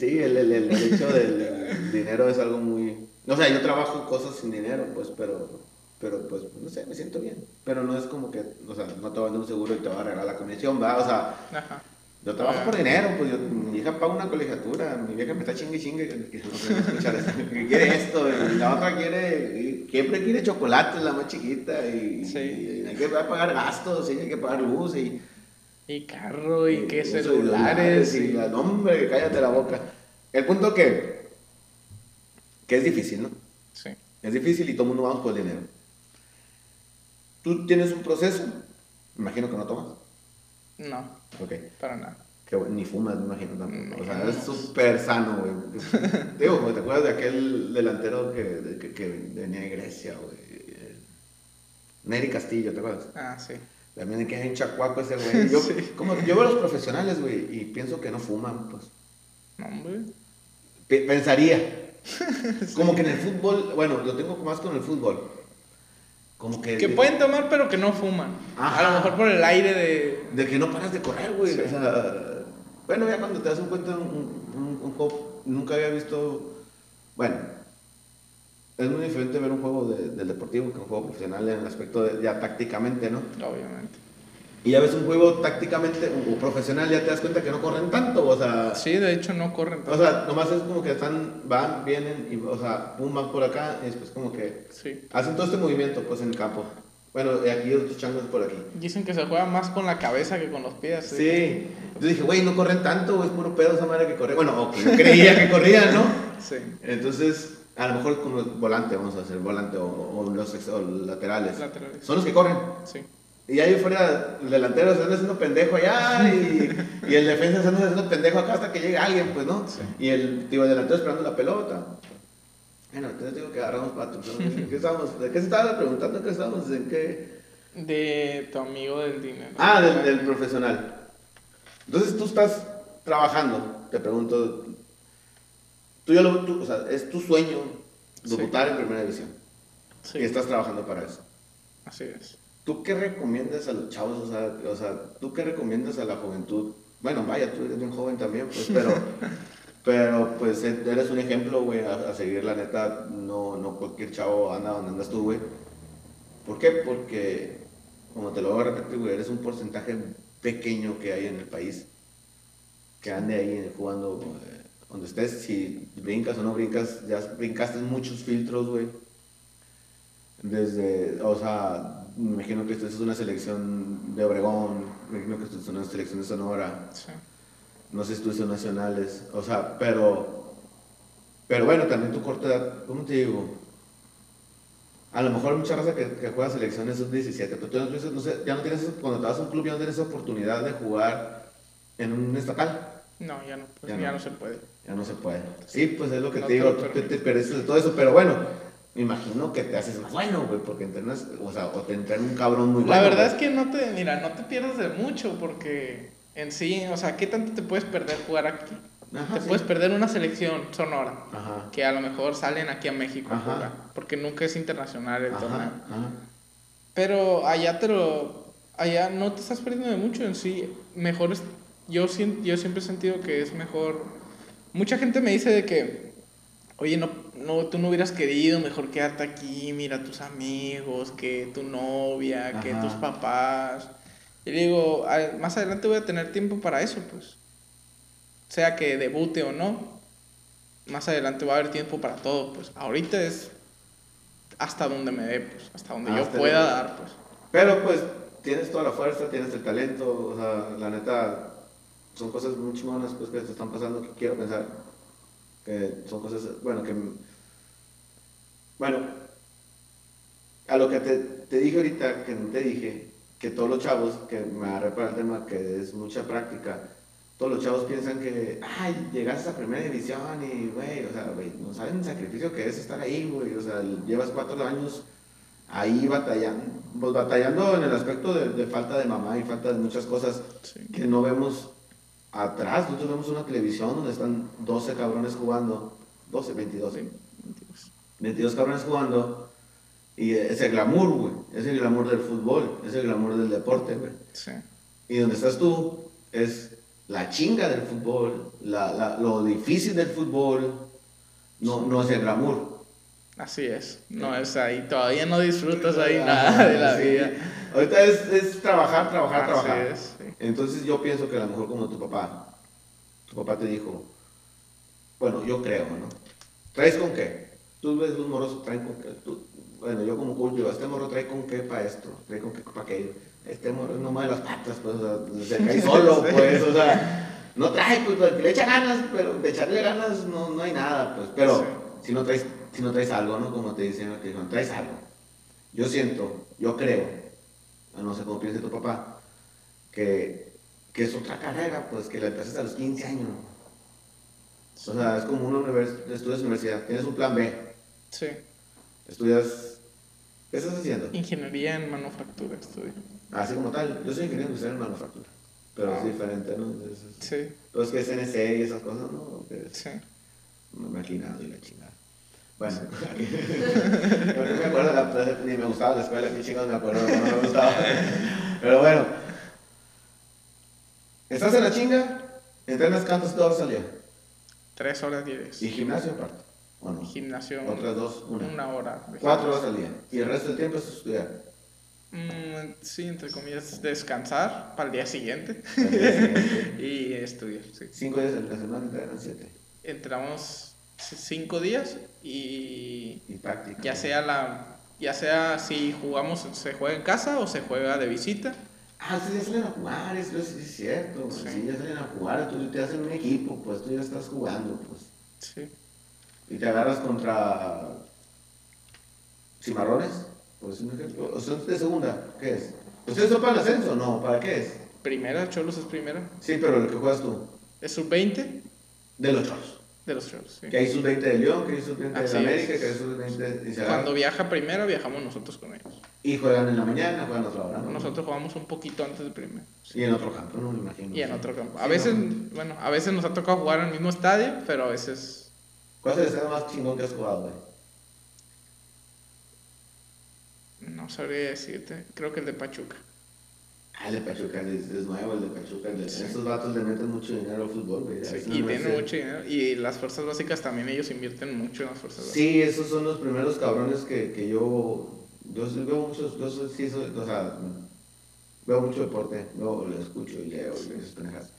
Sí, el, el, el hecho del dinero es algo muy... O sea, yo trabajo cosas sin dinero, pues, pero, pero pues, no sé, me siento bien. Pero no es como que, o sea, no te va a vender un seguro y te va a regalar la comisión, ¿va? O sea, Ajá. yo trabajo por dinero, pues yo, mi hija paga una colegiatura, mi vieja me está chingue chingue, que, que no sé escuchar esto, que quiere esto, y la otra quiere, siempre quiere chocolate, la más chiquita, y, Sí. y hay que pagar gastos, y hay que pagar luz, y... Y carro, y qué y celulares. y la- no, hombre, cállate la boca. El punto que, que es difícil, ¿no? Sí. Es difícil y todo el mundo vamos por el dinero. Tú tienes un proceso, me imagino que no tomas. No, Ok. para nada. Que ni fumas, me imagino tampoco. O sea, es súper sano, güey. Digo, ¿te acuerdas de aquel delantero que, que, que venía de Grecia, güey? Neri Castillo, ¿te acuerdas? Ah, sí. También que en Chacuaco ese güey. Yo, Sí. como, yo veo a los profesionales, güey, y pienso que no fuman, pues. No, hombre. Pe- Pensaría. Como que en el fútbol, bueno, lo tengo más con el fútbol. Como que. Que pueden tomar, pero que no fuman. Ajá. A lo mejor por el aire de. De que no paras de correr, güey. Sí. O sea, bueno, ya cuando te das un cuenta, un, un- un nunca había visto. Bueno, es muy diferente ver un juego de- del deportivo que un juego profesional en el aspecto de ya tácticamente, ¿no? Obviamente. Y ya ves un juego tácticamente o, profesional, ya te das cuenta que no corren tanto, o sea. Sí, de hecho no corren. O sea, nomás es como que están, van, vienen, y, o sea, pum, van por acá, y después como que Sí. hacen todo este movimiento, pues, en el campo. Bueno, y aquí otros changos por aquí. Dicen que se juega más con la cabeza que con los pies. Sí. Yo dije, güey, no corren tanto, güey, es puro pedo esa madre que corre. Bueno, o que yo creía que corrían, ¿no? Sí. Entonces, a lo mejor como volante, vamos a hacer volante o, o los, o los laterales. Laterales. Son los que corren. Sí. Y ahí fuera, el delantero se anda haciendo pendejo allá y, y el defensa se anda haciendo pendejo acá hasta que llegue alguien, pues, ¿no? Sí. Y el, el delantero esperando la pelota. Bueno, entonces digo que agarramos patos. ¿De qué estábamos? ¿De qué se estaba preguntando? ¿Qué estábamos? ¿En qué? De tu amigo del dinero. Ah, del, del profesional. Entonces tú estás trabajando, te pregunto, tú ya lo, tú, o sea, es tu sueño debutar en primera división Sí. y estás trabajando para eso. Así es. ¿Tú qué recomiendas a los chavos? O sea, o sea, ¿tú qué recomiendas a la juventud? Bueno, vaya, tú eres bien joven también, pues, pero, pero pues eres un ejemplo, güey, a, a seguir, la neta, no, no cualquier chavo anda donde andas tú, güey. ¿Por qué? Porque, como te lo voy a repetir, güey, eres un porcentaje pequeño que hay en el país que ande ahí jugando eh, donde estés, si brincas o no brincas, ya brincaste muchos filtros, güey. Desde, o sea, me imagino que esto es una selección de Obregón, me imagino que esto es una selección de Sonora, Sí. no sé si tú nacionales, o sea, pero, pero bueno, también tu corta edad, ¿cómo te digo? A lo mejor mucha raza que, que juega selecciones sub-17, pero tú no, tienes- no sé, ya no tienes, cuando te vas a un club ya no tienes esa oportunidad de jugar en un estatal. No, ya no, pues, Ya ya, no. no. se puede. Ya no se puede. Sí, pues es lo que No te te digo, tú te, permite. te pereces de todo eso, pero bueno, me imagino que te haces más bueno, güey, porque entrenas, o sea, o te entrena un cabrón muy bueno. La verdad güey. es que no te, mira, no te pierdes de mucho porque en sí, o sea, ¿qué tanto te puedes perder jugar aquí? Ajá, te sí. puedes perder una selección sonora Ajá. que a lo mejor salen aquí a México a jugar, porque nunca es internacional el torneo. Pero allá te lo. Allá no te estás perdiendo de mucho en sí. Mejor es. Yo, yo siempre he sentido que es mejor. Mucha gente me dice de que. Oye, no, no, tú no hubieras querido, mejor quédate aquí, mira a tus amigos, que tu novia, que tus papás. Y digo, "A- más adelante voy a tener tiempo para eso, pues. Sea que debute o no, más adelante va a haber tiempo para todo, pues. Ahorita es hasta donde me dé, pues. Hasta donde yo pueda dar, pues. Pero pues tienes toda la fuerza, tienes el talento, o sea, la neta, son cosas muy chingonas pues, que se están pasando que quiero pensar que son cosas, bueno, que... Bueno, a lo que te, te dije ahorita, que no te dije, que todos los chavos, que me agarré para el tema, que es mucha práctica, todos los chavos piensan que, ay, llegaste a primera división y, güey, o sea, güey, no saben el sacrificio que es estar ahí, güey, o sea, llevas cuatro años ahí batallando, pues batallando en el aspecto de, de falta de mamá y falta de muchas cosas Sí. que no vemos atrás. Nosotros vemos una televisión donde están 12 cabrones jugando, 12, 22, Sí. 22 cabrones jugando. Y es el glamour, güey. Es el glamour del fútbol, es el glamour del deporte, güey. Sí. Y donde estás tú es la chinga del fútbol, la, la- lo difícil del fútbol, no, no es el glamour. Así es. No es ahí. Todavía no disfrutas ahí nada de la Sí. vida. Ahorita es, es trabajar, trabajar, Así trabajar. es. Entonces yo pienso que a lo mejor como tu papá, tu papá te dijo, bueno, yo creo, ¿no? ¿Traes con qué? Tú ves los morros, traen con qué. Tú- bueno, yo como digo, este morro trae con qué para esto, trae con qué para aquello. Este morro no mueve las patas, pues, o sea, se cae solo, pues, o sea, no trae, pues, pues, le echa ganas, pero de echarle ganas no, no hay nada, pues, pero Sí. si no traes, si no traes algo, ¿no? Como te dicen, que no traes algo. Yo siento, yo creo, no sé cómo piensa tu papá, que, que es otra carrera, pues que la empiezas a los 15 años. O sea, es como una estudias universidad, tienes un plan B, Sí. estudias, ¿qué estás haciendo? Ingeniería en manufactura estudio. Así como tal, yo soy ingeniero industrial en manufactura, pero Ah. es diferente, ¿no? Es, es- Sí. es que es CNC y esas cosas, ¿no? Es Sí. maquinado y la chingada. Bueno, no me acuerdo, la- ni me gustaba la escuela, ni chicos me acuerdo, no me gustaba. Pero bueno, estás en la chinga, entrenas todas horas al día. Tres horas diarias. Y gimnasio aparte, ¿o no? Gimnasio. Otras dos, una. Una hora. Cuatro horas al día. Y el resto del tiempo es estudiar. Mm, sí, entre comillas, descansar para el día siguiente Al día siguiente. y estudiar. Sí. Cinco días en la semana entrenan siete. Entramos cinco días y Y práctica. ya sea la ya sea si jugamos se juega en casa o se juega de visita. Ah, ustedes ya salen a jugar, eso es, cierto. Sí. Sí. ya salen a jugar, tú te hacen un equipo, pues tú ya estás jugando, pues. Sí. Y te agarras contra cimarrones, por decir un ejemplo. ¿O son de segunda? ¿Qué es? ¿Ustedes son para el ascenso? No, ¿para qué es? Primera, Cholos es primera. Sí, pero el que juegas tú. Es sub 20 De los choros. de los Cholos. sí. Que hay sus 20 de León, que hay sus 20 Así de América, es. que hay sus 20 de... Se Cuando viaja primera viajamos nosotros con ellos. Y juegan en la mañana, juegan a otra hora, ¿no? Nosotros jugamos un poquito antes de primera. Y en otro campo, no me imagino. Y en otro campo. A Sí, veces, no. bueno, a veces nos ha tocado jugar en el mismo estadio, pero a veces ¿Cuál es el estadio más chingón que has jugado, güey? no sabría decirte. Creo que el de Pachuca. Ah, el de Pachuca es, es nuevo, el de Pachuca. el de- Sí. Esos vatos le meten mucho dinero al fútbol, güey. Sí, y tienen mucho dinero. Y las fuerzas básicas también, ellos invierten mucho en las fuerzas básicas. Sí, esos son los primeros cabrones que, que yo. Yo veo muchos. Yo soy, sí, soy, o sea, veo mucho deporte. Luego lo escucho y leo y esas pendejas.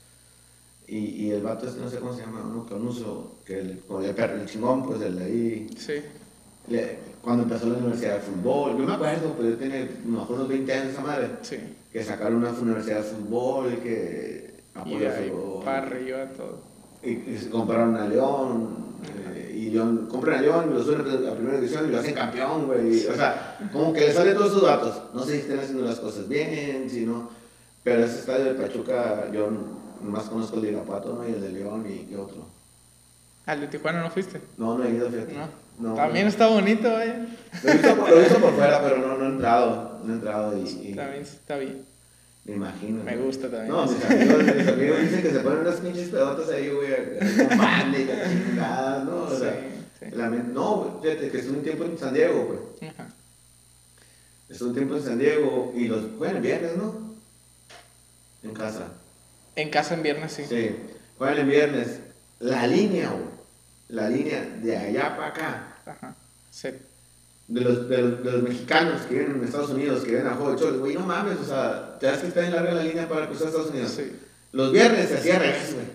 Y, y el vato este, no sé cómo se llama, uno que uso, que el, con el, perro, el chingón, pues el de ahí. Sí, le- cuando empezó la universidad de fútbol, yo me acuerdo, pues yo tenía a lo mejor unos 20 años esa madre, sí. que sacaron una universidad de fútbol, que Y apoyó el fútbol. para arriba todo. Y, y compraron a León, eh, y León, compran a León, lo suben a primera división y lo hacen campeón, güey. O sea, como que le salen todos esos datos. No sé si están haciendo las cosas bien, si no. Pero ese estadio de Pachuca, yo más conozco el de Irapuato, ¿no? Y el de León y qué otro. ¿Al de Tijuana no fuiste? No, no he ido, fíjate. No. No, También no. está bonito, vaya. Lo he visto por, lo he visto por fuera, pero no, no he entrado. No he entrado y, y También está bien. Me imagino. Me gusta también. No, mis amigos, mis amigos dicen que se ponen unas pinches pedotas ahí, güey, banda y la chingada, ¿no? O sea, Sí, sí. la men- no, güey, fíjate que estuve un tiempo en San Diego, güey. Ajá. Estuve un tiempo en San Diego y los juegan el viernes, ¿no? En casa. En casa en viernes, sí. Sí, juegan el viernes. La línea, güey. La línea de allá para acá. Ajá. Sí. De los, de, los, de los mexicanos que viven en Estados Unidos, que vienen a juego de choles, güey, no mames, o sea, te das que está en larga la línea para cruzar Estados Unidos. Sí. Los viernes se hacía revés, güey.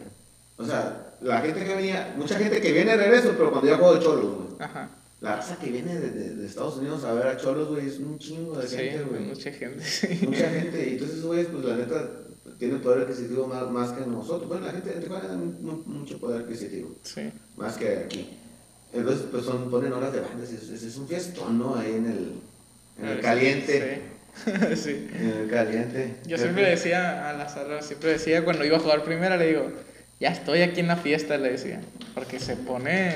O sea, la gente que venía, mucha gente que viene de regreso, pero cuando ya juego de cholos, güey. Ajá. La raza que viene de, de- de Estados Unidos a ver a cholos, güey, es un chingo de Sí, gente, güey. mucha gente, sí. Mucha gente, y entonces, güey, pues la neta, tienen poder adquisitivo más, más que nosotros. Bueno, la gente de Tijuana tiene mu- mucho poder adquisitivo, Sí. más que aquí. Entonces, pues son, ponen horas de bandas, es, es, es un fiestón, ¿no? Ahí en el, en el caliente. Sí. sí. En el caliente. Yo siempre decía a la sala, siempre decía cuando iba a jugar primera, le digo, ya estoy aquí en la fiesta, le decía. Porque se pone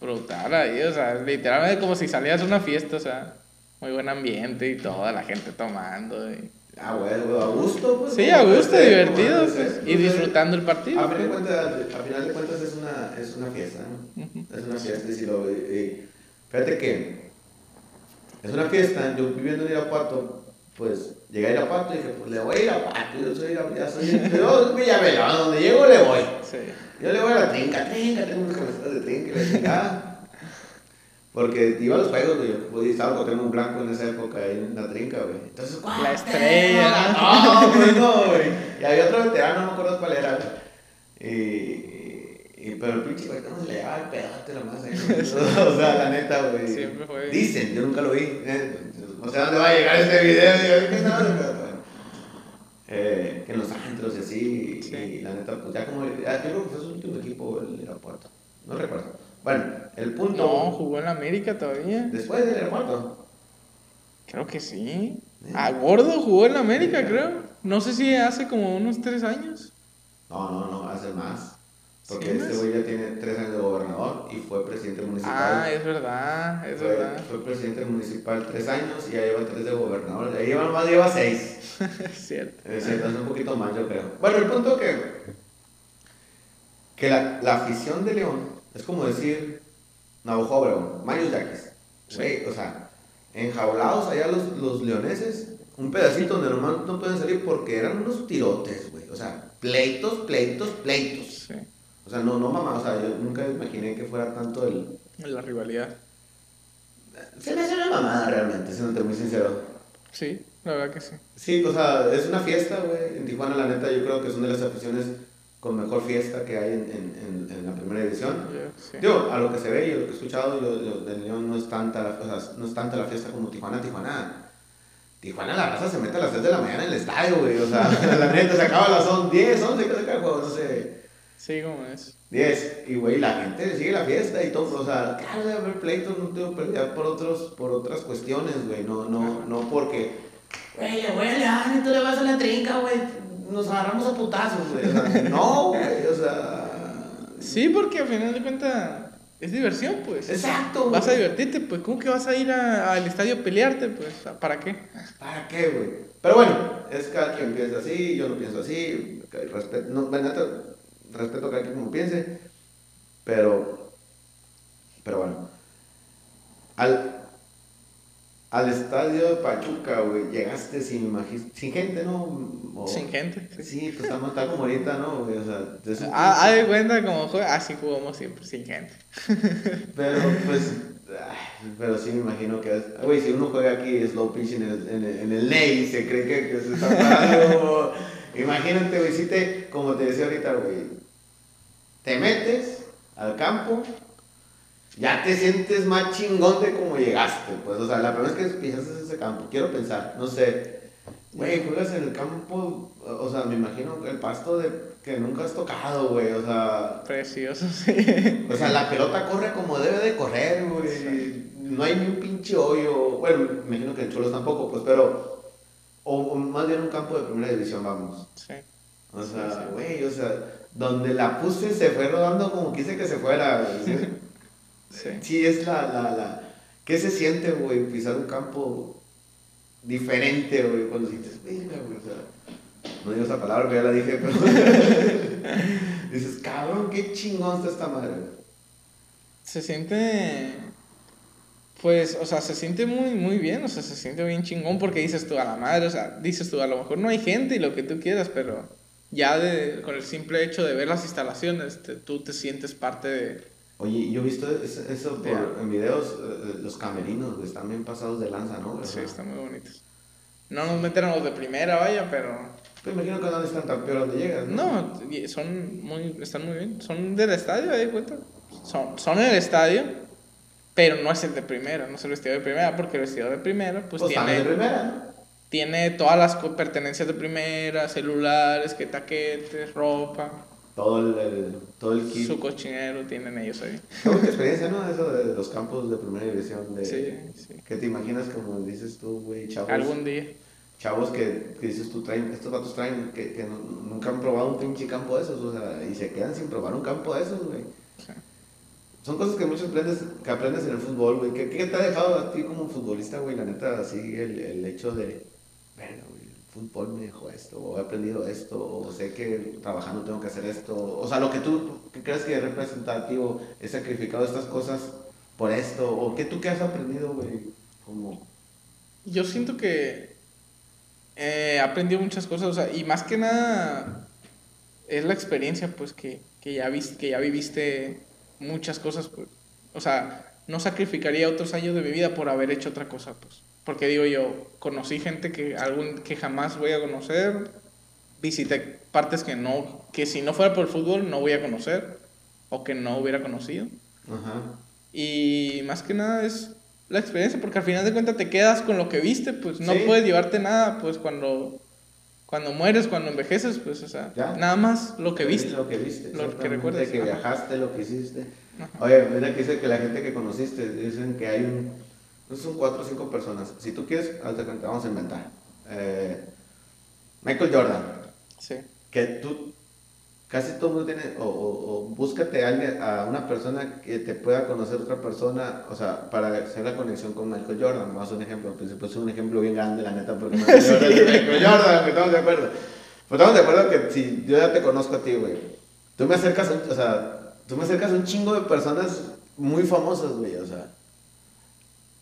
brutal ahí, o sea, literalmente como si salieras a una fiesta, o sea, muy buen ambiente y toda la gente tomando. y- Ah, bueno, a gusto, pues. Sí, a gusto, divertido, pues, y disfrutando el partido. A final de cuentas, a final de cuentas es una, es una fiesta, ¿no? Es una fiesta, y si lo, y- fíjate que es una fiesta, yo viviendo en Irapuato, pues llegué a Irapuato y dije, pues le voy a Irapuato, yo soy Irapuato, soy, yo Villavela, donde llego le voy. Sí. Yo le voy a la trinca, trinca, tengo unas camisetas de trinca y la chingada. Porque iba a los juegos, güey, yo podía estar con un blanco en esa época ahí en la trinca, güey. Entonces, ¡guau! La estrella, No, pues no, güey. Y había otro veterano, no me acuerdo cuál era, güey. Y, y- pero el pinche güey, ¿cómo se le llevaba el pedote nomás ahí? ¿no? O sea, la neta, güey. Siempre fue- Dicen, yo nunca lo vi. eh, No sé dónde va a llegar este video. Digo, ¿qué? Bueno, eh, que en los antros y así. Sí. Y la neta, pues ya como. ya, yo creo que fue su último equipo, el aeropuerto. No recuerdo. Bueno, el punto. No, jugó en la América todavía. Después del aeropuerto. Creo que sí. A Gordo jugó en la América, creo. No sé si hace como unos tres años. No, no, no, hace más. Porque ¿Sí, este más? güey ya tiene tres años de gobernador y fue presidente municipal. Ah, es verdad, es fue, verdad. fue presidente municipal tres años y ya lleva tres de gobernador. Ahí lleva nomás lleva seis. Es cierto. Es decir, entonces un poquito más, yo creo. Bueno, el punto que. Que la, la afición de León es como decir. Navajo Obregón, Mario Yaquis. Güey, o sea, enjaulados allá los, los leoneses. Un pedacito donde nomás no pueden salir porque eran unos tirotes, güey. O sea, pleitos, pleitos, pleitos. Sí, O sea, no, no mamá, o sea, yo nunca imaginé que fuera tanto el. la rivalidad. Se me hace una mamada realmente, siéndote muy sincero. Sí, la verdad que sí. Sí, o sea, es una fiesta, güey. En Tijuana, la neta, yo creo que son de las aficiones con mejor fiesta que hay en, en, en, en la primera división. Yo- sí. Digo, a lo que se ve y a lo que he escuchado, yo, yo, de León no es, tanta o sea, no es tanta la fiesta como Tijuana, Tijuana. Tijuana la raza se mete a las 3 de la mañana en el estadio, güey. O sea, la neta se acaba a las son 10, 11, que se acaba el juego, no sé. Sí, como es. 10. Y güey, la gente sigue la fiesta y todo. O sea, claro, debe haber pleitos, no tengo pelear por, otros, por otras cuestiones, güey. No, no, no porque. Güey, le voy a León y tú le vas a la trinca, güey. Nos agarramos a putazos, güey. O sea, no, güey, o sea. Sí, porque al final de cuentas es diversión, pues. Exacto. Vas a güey. divertirte, pues. ¿Cómo que vas a ir al estadio a pelearte, pues? ¿Para qué? ¿Para qué, güey? Pero bueno, es cada quien piensa así, yo no pienso así. Respeto, no, respeto a cada quien como piense. Pero. Pero bueno. Al, al estadio de Pachuca, güey, llegaste sin, sin gente, ¿no? O- Sin gente. sí. Sí, pues estamos tal como ahorita, ¿no? güey? O sea, es un Ah, pinche- de cuenta como juega. Así jugamos siempre, sin gente. Pero pues, ay, pero sí me imagino que es, güey, si uno juega aquí slow pitch en el, en el, en el Ney, se cree que, que se está parando. Imagínate, güey, si te, como te decía ahorita, güey, te metes al campo, ya te sientes más chingón de como llegaste, pues, o sea, la primera vez que piensas ese campo, quiero pensar, no sé, güey, juegas en el campo, o sea, me imagino que el pasto de que nunca has tocado, güey, o sea, Precioso, sí. o sea, la pelota corre como debe de correr, güey. No hay ni un pinche hoyo. Bueno, me imagino que en Cholos tampoco, pues, pero. O, o más bien un campo de primera división, vamos. Sí. O sea, sí. güey, o sea, donde la puse se fue rodando como quise que se fuera, güey. ¿Sí? Sí. Es la, la, la. ¿Qué se siente, güey, pisar un campo diferente, güey? Cuando sientes, güey, o sea. No digo esa palabra, pero ya la dije, pero. Dices, cabrón, qué chingón está esta madre, güey. Se siente. Pues, o sea, se siente muy, muy bien, o sea, se siente bien chingón porque dices tú a la madre, o sea, dices tú, a lo mejor no hay gente y lo que tú quieras, pero ya de, con el simple hecho de ver las instalaciones, te- tú te sientes parte de... Oye, yo he visto eso, por- Ya. en videos, eh, los camerinos, güey, están bien pasados de lanza, ¿no? Sí, están muy bonitos. No nos meten a los de primera, vaya, pero... Pues imagino que no están tan peor donde llegas, ¿no? Son muy, están muy bien. Son del estadio, ¿te das cuenta? Son, son el estadio, pero no es el de primera, no es el vestidor de primera, porque el vestidor de primera, pues, Pues tiene... de primera, ¿no? tiene todas las pertenencias de primera, celulares, que taquetes, ropa, Todo el, el- todo el kit. su cochinero tienen ellos ahí. Qué buena experiencia, ¿no? Eso de los campos de primera división. De, Sí, sí. ¿Qué te imaginas, como dices tú, güey, chavos? Algún día. Chavos que, que dices tú, traen, estos vatos traen, que, que nunca han probado un pinche campo de esos, o sea, y se quedan sin probar un campo de esos, güey. Sí. Son cosas que muchos aprendes, que aprendes en el fútbol, güey. ¿Qué, ¿Qué te ha dejado a ti como futbolista, güey? La neta, así, el, el hecho de, bueno, fútbol me dejó esto, o he aprendido esto, o sé que trabajando tengo que hacer esto. O sea, lo que tú que crees que es representativo, he sacrificado estas cosas por esto, o qué tú qué has aprendido, güey. Como, Yo siento que he aprendido muchas cosas, o sea, y más que nada es la experiencia, pues, que, que, ya, viste, que ya viviste muchas cosas, pues. O sea, no sacrificaría otros años de mi vida por haber hecho otra cosa, pues. Porque digo yo, conocí gente que, algún, que jamás voy a conocer, visité partes que no, que si no fuera por el fútbol no voy a conocer, o que no hubiera conocido. ajá. Y más que nada es la experiencia, porque al final de cuentas te quedas con lo que viste, pues no Sí. puedes llevarte nada, pues cuando, cuando mueres, cuando envejeces, pues, o sea, Ya. nada más lo que viste. Lo que viste. Lo que recuerdas, Que ajá. viajaste, lo que hiciste. Ajá. Oye, mira que dice que la gente que conociste, dicen que hay un, no son cuatro o cinco personas. Si tú quieres, vamos a inventar. Eh, Michael Jordan, Sí, que tú, casi todo el mundo tiene, o, o- o búscate a, alguien, a una persona que te pueda conocer otra persona, o sea, para hacer la conexión con Michael Jordan. Vamos a un ejemplo, pues es un ejemplo bien grande, la neta, porque Michael Jordan es Michael Jordan, que estamos de acuerdo. Pues estamos de acuerdo que si yo ya te conozco a ti, güey, tú me acercas, a un- o sea, tú me acercas a un chingo de personas muy famosas, güey, o sea.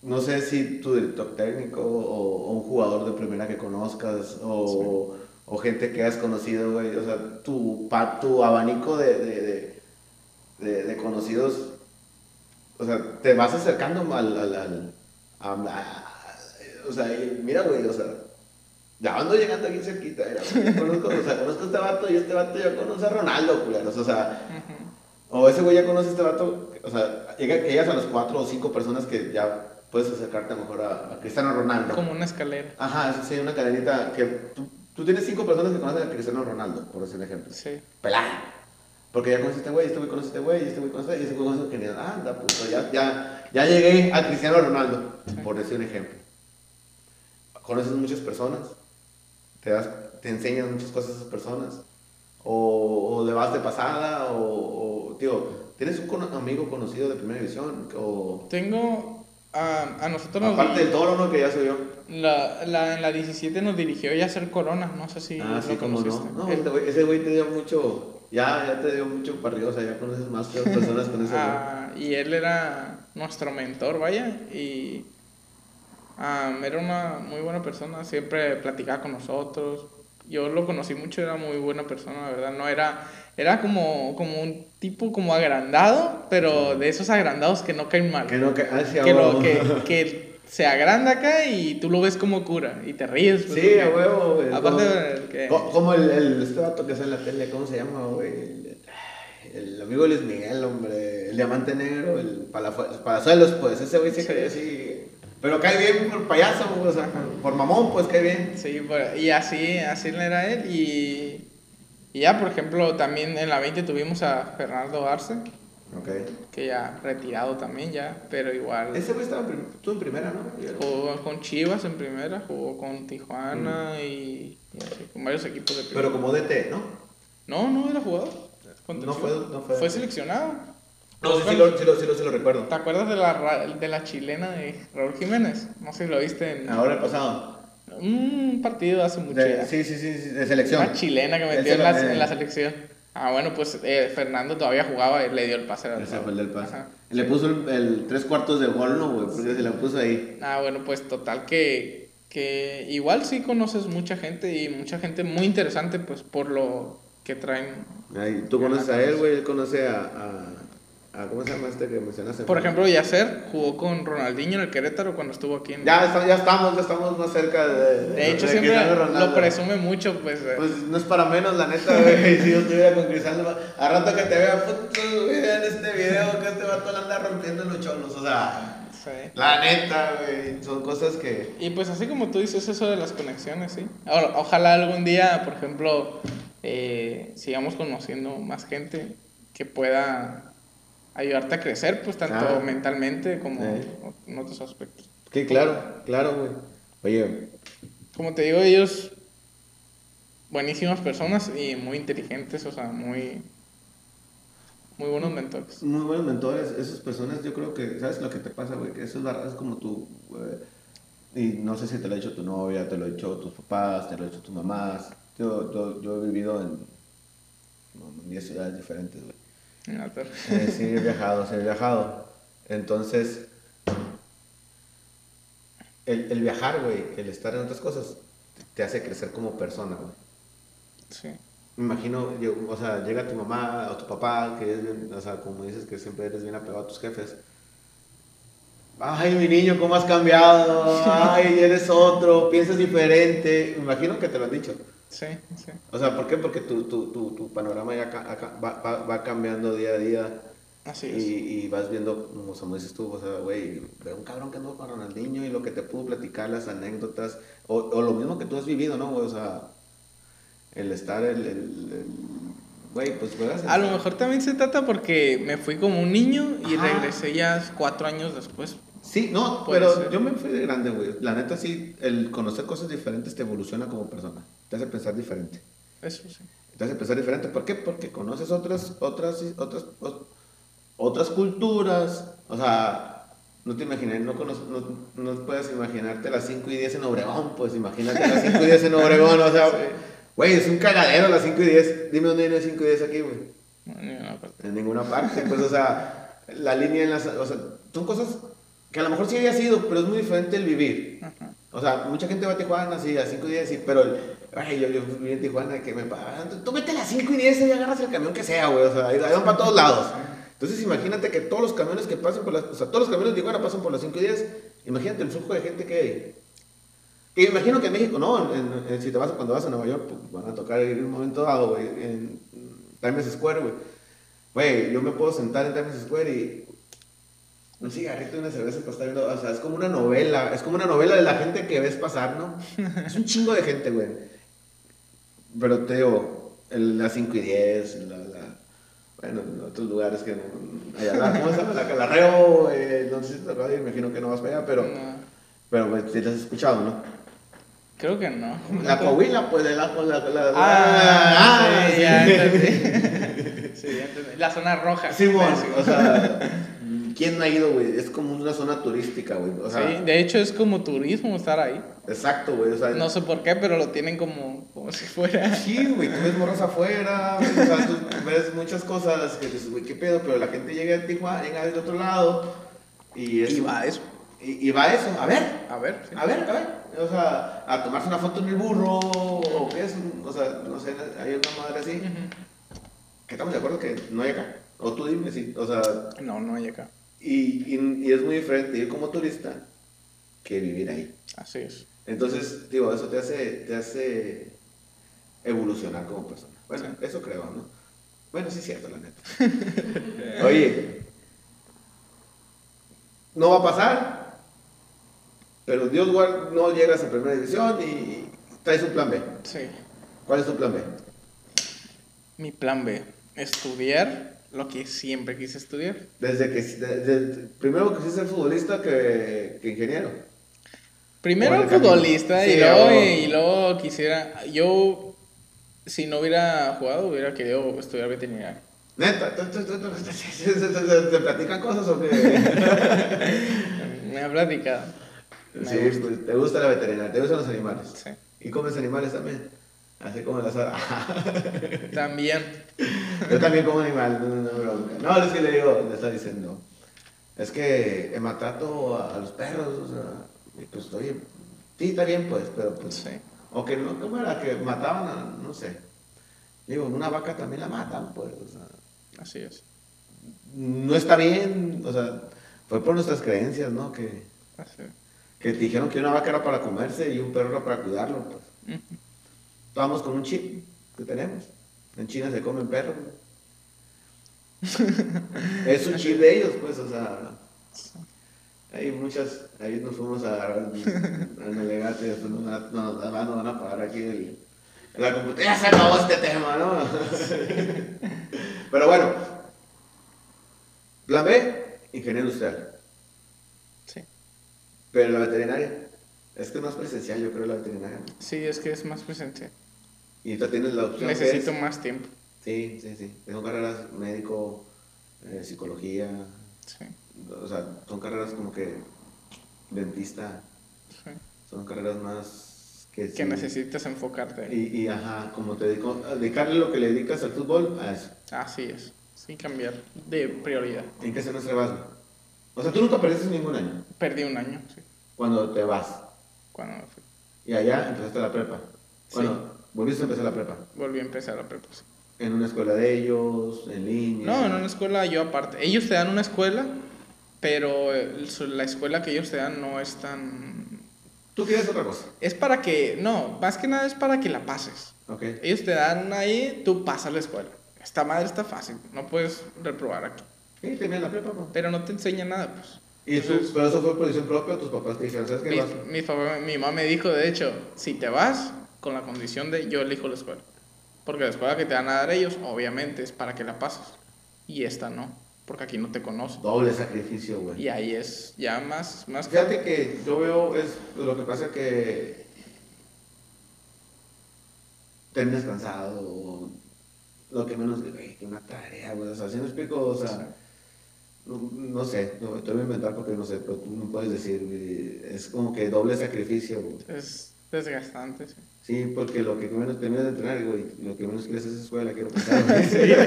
No sé si tu director técnico o, o un jugador de primera que conozcas o, o gente que has conocido, güey. O sea, tu, pa- tu abanico de, de, de, de- de conocidos, o sea, te vas acercando al... al, al- a- a- o sea, mira, güey, o sea, ya ando llegando aquí cerquita. mira, güey, conozco, o sea, conozco a este vato y este vato ya conoce a Ronaldo, culeros. O sea, o ese güey ya conoce a este vato, o sea, llega, llegas a las cuatro o cinco personas que ya puedes acercarte a lo mejor a, a Cristiano Ronaldo. como una escalera. Ajá, sí, una cadenita que tú, tú tienes cinco personas que conocen a Cristiano Ronaldo, por decir un ejemplo. Sí, Pelada. Porque ya conoces a este güey, este güey conoce a este güey, este güey conoce a este, y este güey conoce a Cristiano. Ah, anda, puto, ya, ya, ya llegué a Cristiano Ronaldo, por decir un ejemplo. Conoces muchas personas, te, das, te enseñan muchas cosas a esas personas, o, o le vas de pasada, o, o, tío, ¿tienes un amigo conocido de primera división? O, tengo a, a nosotros nos aparte del toro, ¿no? Que ya subió. la, la, en la 17 nos dirigió ya a hacer Corona, no sé si Ah, sí, como no. No, El- ese güey te dio mucho, ya, ya te dio mucho para arriba, o sea, ya conoces más personas con ese. Ah, y él era nuestro mentor, vaya, y ah, era una muy buena persona, siempre platicaba con nosotros. Yo lo conocí mucho, era muy buena persona, la verdad. No era, era como, como un tipo como agrandado, pero de esos agrandados que no caen mal. Que no, a que, lo, huevo. que, que se agranda acá y tú lo ves como cura y te ríes. pues, Sí, a huevo, güey. Aparte, Como- que- Como el, el, este vato que sale en la tele, ¿cómo se llama, güey? El, el amigo Luis Miguel, hombre. El diamante negro, el palazuelos, pues. Ese güey se Sí. cae así. Pero cae bien por payaso, güey, o sea, por, mamón, pues cae bien. Sí, y así, así era él. Y, y ya, por ejemplo, también en la 20 tuvimos a Fernando Arce, que ya retirado también ya, pero igual Ese güey estaba en prim- tú en primera, ¿no? Jugó con Chivas en primera, jugó con Tijuana y, y así, con varios equipos de primera. Pero como DT, ¿no? No, no era jugador. No fue- no fue- Fue seleccionado. No, sí, sí, lo, sí, lo, sí, lo, sí lo recuerdo. ¿Te acuerdas de la, de la chilena de Raúl Jiménez? No sé si lo viste en Ahora el pasado. Un partido hace mucho De- sí, sí, sí, de selección. Una chilena que metió en la, en la selección. Ah, bueno, pues eh, Fernando todavía jugaba y le dio el pase al Ese fue el del pase. Ajá. Le puso el, el tres cuartos de gol, ¿no, güey? Porque se lo puso ahí. Ah, bueno, pues total que, que igual sí conoces mucha gente y mucha gente muy interesante, pues por lo que traen. Tú conoces a él, güey, él conoce a, a, a- ¿Cómo se llama este que mencionaste? Por ejemplo, Yacer jugó con Ronaldinho en el Querétaro cuando estuvo aquí en. Ya, está- ya estamos, ya estamos más cerca de. de hecho, de siempre Ronaldo. lo presume mucho, pues. eh, Pues no es para menos, la neta, güey. si yo estuviera con Cristiano, a rato que te vea, puto, güey, vean este video que este vato la anda rompiendo en los cholos. O sea, Sí. La neta, güey. Son cosas que. Y pues así como tú dices eso de las conexiones, sí. Ahora, ojalá algún día, por ejemplo, eh, sigamos conociendo más gente que pueda ayudarte a crecer, pues tanto mentalmente como Sí. en otros aspectos. Que claro, claro, güey. Oye, Como te digo, ellos buenísimas personas y muy inteligentes, o sea, muy muy buenos mentores. muy buenos mentores. Esas personas, yo creo que, ¿sabes lo que te pasa, güey? Que eso es, verdad, es como tú. Y no sé si te lo ha dicho tu novia, te lo ha dicho tus papás, te lo ha dicho tus mamás. Yo, yo, yo he vivido en 10 ciudades diferentes, güey. Eh, sí, he viajado, sí, he viajado. Entonces, el, el viajar, güey, el estar en otras cosas, te hace crecer como persona, güey. Sí. Me imagino, yo- o sea, llega tu mamá o tu papá, que es bien, o sea, como dices que siempre eres bien apegado a tus jefes. Ay, mi niño, ¿cómo has cambiado? Ay, eres otro, piensas diferente. Me imagino que te lo han dicho. Sí, sí. O sea, ¿por qué? Porque tu, tu, tu, tu panorama ya va, va, va cambiando día a día. Así Y, es. y vas viendo, como, dices tú, o sea, güey, veo un cabrón que anduvo con Ronaldinho y lo que te pudo platicar, las anécdotas, o, o lo mismo que tú has vivido, ¿no, güey? O sea, el estar, el, el, el- güey, pues juegas. A lo mejor también se trata porque me fui como un niño y Ajá. regresé ya cuatro años después. Sí, no, pero ser. yo me fui de grande, güey. La neta, sí, el conocer cosas diferentes te evoluciona como persona, te hace pensar diferente. Eso sí. Te hace pensar diferente. ¿Por qué? Porque conoces otras, otras, otras, ot- otras culturas. O sea, no te imaginas, no, no, no puedes imaginarte las 5 y 10 en Obregón. Pues imagínate las 5 y 10 en Obregón. O sea, güey, es un cagadero las 5 y 10. Dime dónde hay 5 y 10 aquí, güey. No, ni una parte. En ninguna parte. Pues, o sea, la línea en las. O sea, son cosas que a lo mejor sí había sido, pero es muy diferente el vivir. Ajá. O sea, mucha gente va a Tijuana, sí, a 5 y 10, sí, pero el- ay, yo, yo viví en Tijuana que me pagan. Tú vete las 5 y 10 y agarras el camión que sea, güey. O sea, ahí van para todos lados. Entonces, imagínate que todos los camiones que pasan por las. O sea, todos los camiones de Tijuana pasan por las 5 y 10. Imagínate el flujo de gente que hay. Y imagino que en México, no, si te vas, cuando vas a Nueva York, pues van a tocar en un momento dado, güey, en Times Square, güey. Güey, yo me puedo sentar en Times Square y un cigarrito y una cerveza para estar viendo, o sea, es como una novela, es como una novela de la gente que ves pasar, ¿no? Es un chingo de gente, güey. Pero te digo, el, las 5 y 10, la, la- bueno, en otros lugares que no, allá, la- ¿cómo se llama? La Calarreo, eh, no sé si te me imagino que no vas para allá, pero, No, pero pues, sí te has escuchado, ¿no? creo que no. La Coahuila, pues, de la, la, la, Ah, sí, ya sí. entendí. Sí, ya entendí. La zona roja. Sí, o sea, ¿quién no ha ido, güey? Es como una zona turística, güey. O sea, Sí, de hecho es como turismo estar ahí. exacto, güey. O sea, No sé por qué, pero lo tienen como, como si fuera. Sí, güey, tú ves morras afuera, güey, o sea, tú ves muchas cosas que dices, güey, qué pedo, pero la gente llega de Tijuana, llega del otro lado y es... Y va a eso. Y, y va a eso, a ver, A ver. sí. a ver, a ver, o sea, a tomarse una foto en el burro, o qué es, o sea, no sé, hay una madre así, Ujú. que estamos de acuerdo que no hay acá, o tú dime si, o sea, No, no hay acá. Y, y, y es muy diferente ir como turista que vivir ahí. Así es. Entonces, digo, eso te hace, te hace evolucionar como persona. Bueno, Sí. eso creo, ¿no? Bueno, sí es cierto, la neta. Oye, no va a pasar, pero Dios guarda, no llegas a primera división y traes un plan B. Sí. ¿Cuál es tu plan B? Mi plan B. Estudiar lo que siempre quise estudiar. Desde que, desde- primero quisiste ser futbolista que, que ingeniero. Primero futbolista y, luego, o- y luego quisiera. Yo, si no hubiera jugado, hubiera querido estudiar veterinaria. Neta, ¿te, platican cosas o qué? Me ha platicado. Me Sí, gusta. pues, te gusta la veterinaria, te gustan los animales. Sí. ¿Y comes animales también? Así como las También. Yo también como animal, no, no, no, bronca. No, es que le digo, le está diciendo, es que he maltrato a, a los perros, o sea, y pues oye, sí, está bien pues, pero pues, Sí. o que no, ¿cómo era? Que mataban a, no sé. Digo, una vaca también la matan, pues, o sea, Así es. no está bien, o sea, fue por nuestras creencias, ¿no? Que, Así es. que te dijeron que una vaca era para comerse y un perro era para cuidarlo, pues. Ujú. Vamos con un chip que tenemos. En China se comen perros. es un chip de ellos, pues, o sea. Hay muchas, ahí nos fuimos a agarrar al Melegate, después nos, nos, nos van- nos van a pagar aquí el, la computadora. Ya se acabó este tema, ¿no? Pero bueno, plan B, ingeniero industrial. Sí. Pero la veterinaria, es que es más presencial, yo creo, la veterinaria. Sí, es que es más presente. Y tú tienes la opción. que Necesito es- más tiempo. Sí, sí, sí. Son carreras médico, eh, psicología, Sí, o sea, son carreras como que dentista, sí. son carreras más que... Que sí. necesitas enfocarte. Y, y ajá, como te digo, dedicarle lo que le dedicas al fútbol a eso. Así es. Sin cambiar de prioridad. ¿En qué semestre vas? güey? O sea, tú nunca perdiste ningún año Perdí un año, sí. cuando te vas. Cuando me fui. Y allá empezaste la prepa. Sí. Bueno, volviste a empezar la prepa. Volví a empezar a prepa. sí. En una escuela de ellos, en línea. No, en una escuela yo aparte. Ellos te dan una escuela, pero la escuela que ellos te dan no es tan... Tú quieres otra cosa. Es para que, no, más que nada es para que la pases. Ok. Ellos te dan ahí, tú pasas la escuela. Esta madre está fácil, no puedes reprobar aquí. Sí, tenías la prepa, pues. Pero no te enseña nada, pues. ¿Y tú, Entonces- pero eso fue por decisión propia o tus papás te dijeron, ¿sabes qué? Mi, Vas? mi, papá- mi mamá me dijo, de hecho, si te vas con la condición de yo elijo la escuela. Porque la escuela que te van a dar ellos, obviamente, es para que la pases. Y esta no, porque aquí no te conocen. Doble sacrificio, güey. Y ahí es ya más, más Fíjate que yo veo, es lo que pasa que terminas cansado, o lo que menos, güey, que una tarea, güey, o sea, si me explico, o sea, no, no sé, no, te voy a inventar porque no sé, pero tú no puedes decir, güey, es como que doble sacrificio, güey. Es desgastante, sí. Sí, porque lo que menos terminas de entrenar, güey, lo que menos quieres es escuela, quiero pensar, güey.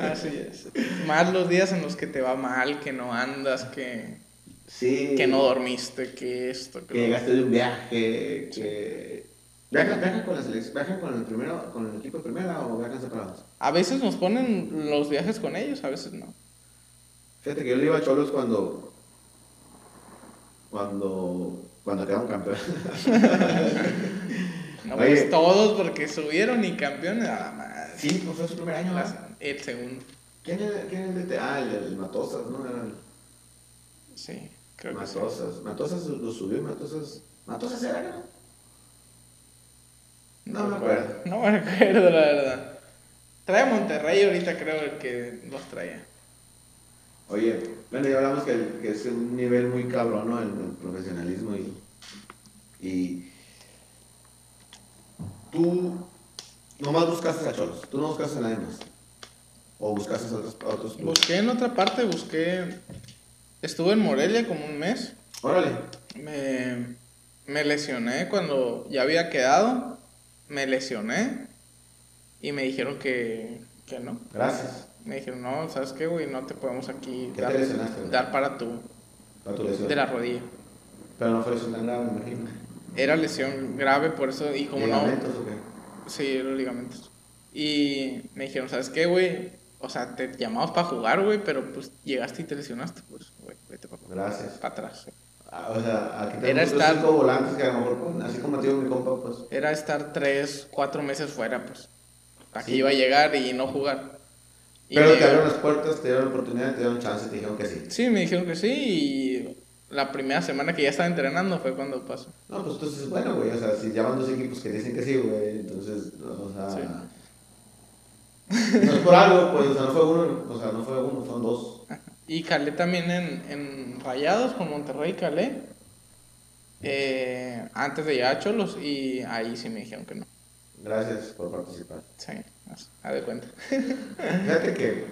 Así es. Más los días en los que te va mal, que no andas, que, Sí. que no dormiste, que esto, que que llegaste de un viaje, que... ¿Viajan, viajan con la selección? ¿Viajan con el, primero, con el equipo de primera o viajan separados? A veces nos ponen los viajes con ellos, a veces no. Fíjate que yo le iba a Cholos cuando... Cuando... Cuando quedaron campeones. No, Oye. pues todos porque subieron y campeones a la madre. Sí, pues fue su primer año, el segundo. ¿Quién era, quién era el DT? Ah, el, el Matosas, ¿no? Era el Sí, creo que sí. Matosas. Matosas lo subió Matosas... ¿Matosas era, no? No me acuerdo. No me acuerdo, la verdad. Trae Monterrey ahorita, creo, el que los traía. Oye, bueno, ya hablamos que, es un nivel muy cabrón, ¿no? El, el profesionalismo y, y tú nomás buscaste a Cholos, tú no buscaste a nadie más. O buscaste a otros, a otros clubes. Busqué en otra parte, busqué. Estuve en Morelia como un mes. Órale. Me, me lesioné cuando ya había quedado. Me lesioné. Y me dijeron que, que no. Gracias. Me dijeron, no, ¿sabes qué, güey? No te podemos aquí ¿Qué dar, te para tu. Para tu lesión. de la rodilla. Pero no fue lesión tan grave, me imagino. Era lesión grave, por eso. Y como no. ¿Ligamentos o qué? Sí, los ligamentos. Y me dijeron, ¿sabes qué, güey? O sea, te llamamos para jugar, güey, pero pues llegaste y te lesionaste, pues, güey, vete para Gracias. atrás. sí. Ah, o sea, aquí Era estar- cinco volantes que a lo mejor, así como digo mi compa, pues... Era estar tres, cuatro meses fuera, pues. Aquí Sí. iba a llegar y no jugar. Pero te abrieron las puertas, te dieron la oportunidad, te dieron chance, te dijeron que sí. Sí, me dijeron que sí y la primera semana que ya estaba entrenando fue cuando pasó. No, pues entonces, bueno, güey, o sea, si llaman dos equipos que dicen que sí, güey, entonces, o sea... Sí. No es por algo, pues, o sea, no fue uno, o sea, no fue uno, son dos. Y calé también en, en Rayados con Monterrey, calé. eh, antes de llegar a Cholos y ahí sí me dijeron que no. Gracias por participar. Sí, a de cuenta. Fíjate que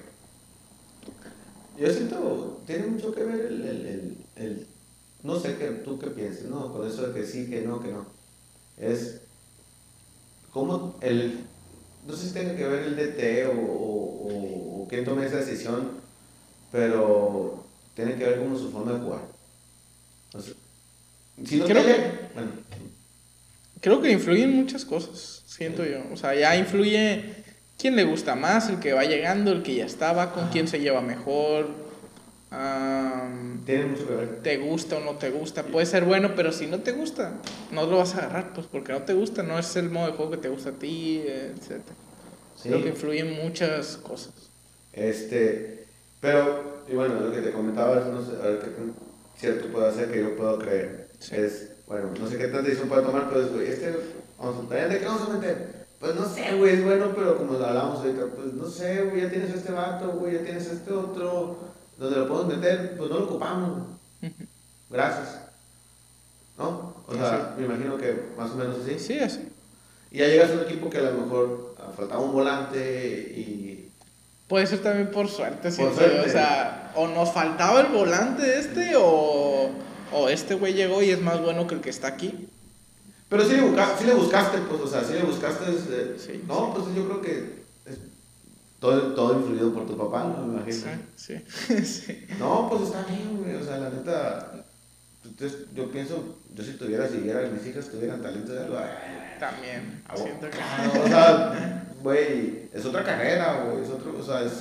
yo siento, tiene mucho que ver el, el, el, el- no sé qué, tú qué piensas, ¿no? Con eso de que sí, que no, que no. Es como el, no sé si tiene que ver el DT o, o, o, o quién tome esa decisión, pero tiene que ver como su forma de jugar. O sea, si no Creo tiene- bueno, Creo que influyen muchas cosas, siento yo. O sea, ya influye quién le gusta más, el que va llegando, el que ya estaba, con quién se lleva mejor. am, tiene mucho que ver. te gusta o no te gusta. Puede ser bueno, pero si no te gusta, no lo vas a agarrar, pues porque no te gusta, no es el modo de juego que te gusta a ti, etc. Sí. Creo que influyen muchas cosas. Este, pero, y bueno, lo que te comentaba, no sé, a ver, ¿qué- cierto puedo hacer que yo puedo creer. Sí. Es, bueno, no sé qué tanta decisión puede tomar, pero es, este, vamos a, ¿de qué vamos a meter? Pues no sé, güey, es bueno, pero como hablábamos ahorita, pues no sé, güey, ya tienes este vato, güey, ya tienes este otro, donde lo podemos meter, pues no lo ocupamos. Gracias. ¿No? O sea, me imagino que más o menos así. Sí, así. Y ya llegas a un equipo que a lo mejor faltaba un volante y... Puede ser también por suerte, yo, O sea, o nos faltaba el volante este, o, o este güey llegó y es más bueno que el que está aquí. Pero sí le, busca- sí le buscaste, pues, o sea, sí le buscaste... eh, Sí, no, pues yo creo que es todo, todo influido por tu papá, ¿no? Me imagino. Sí, sí. No, pues está bien, güey, o sea, la neta... entonces, yo pienso, yo si tuviera, si viera mis hijas tuvieran talento de algo... También. Ah, Siento que... Claro, o sea, güey, es otra carrera, güey, es otro, o sea, es,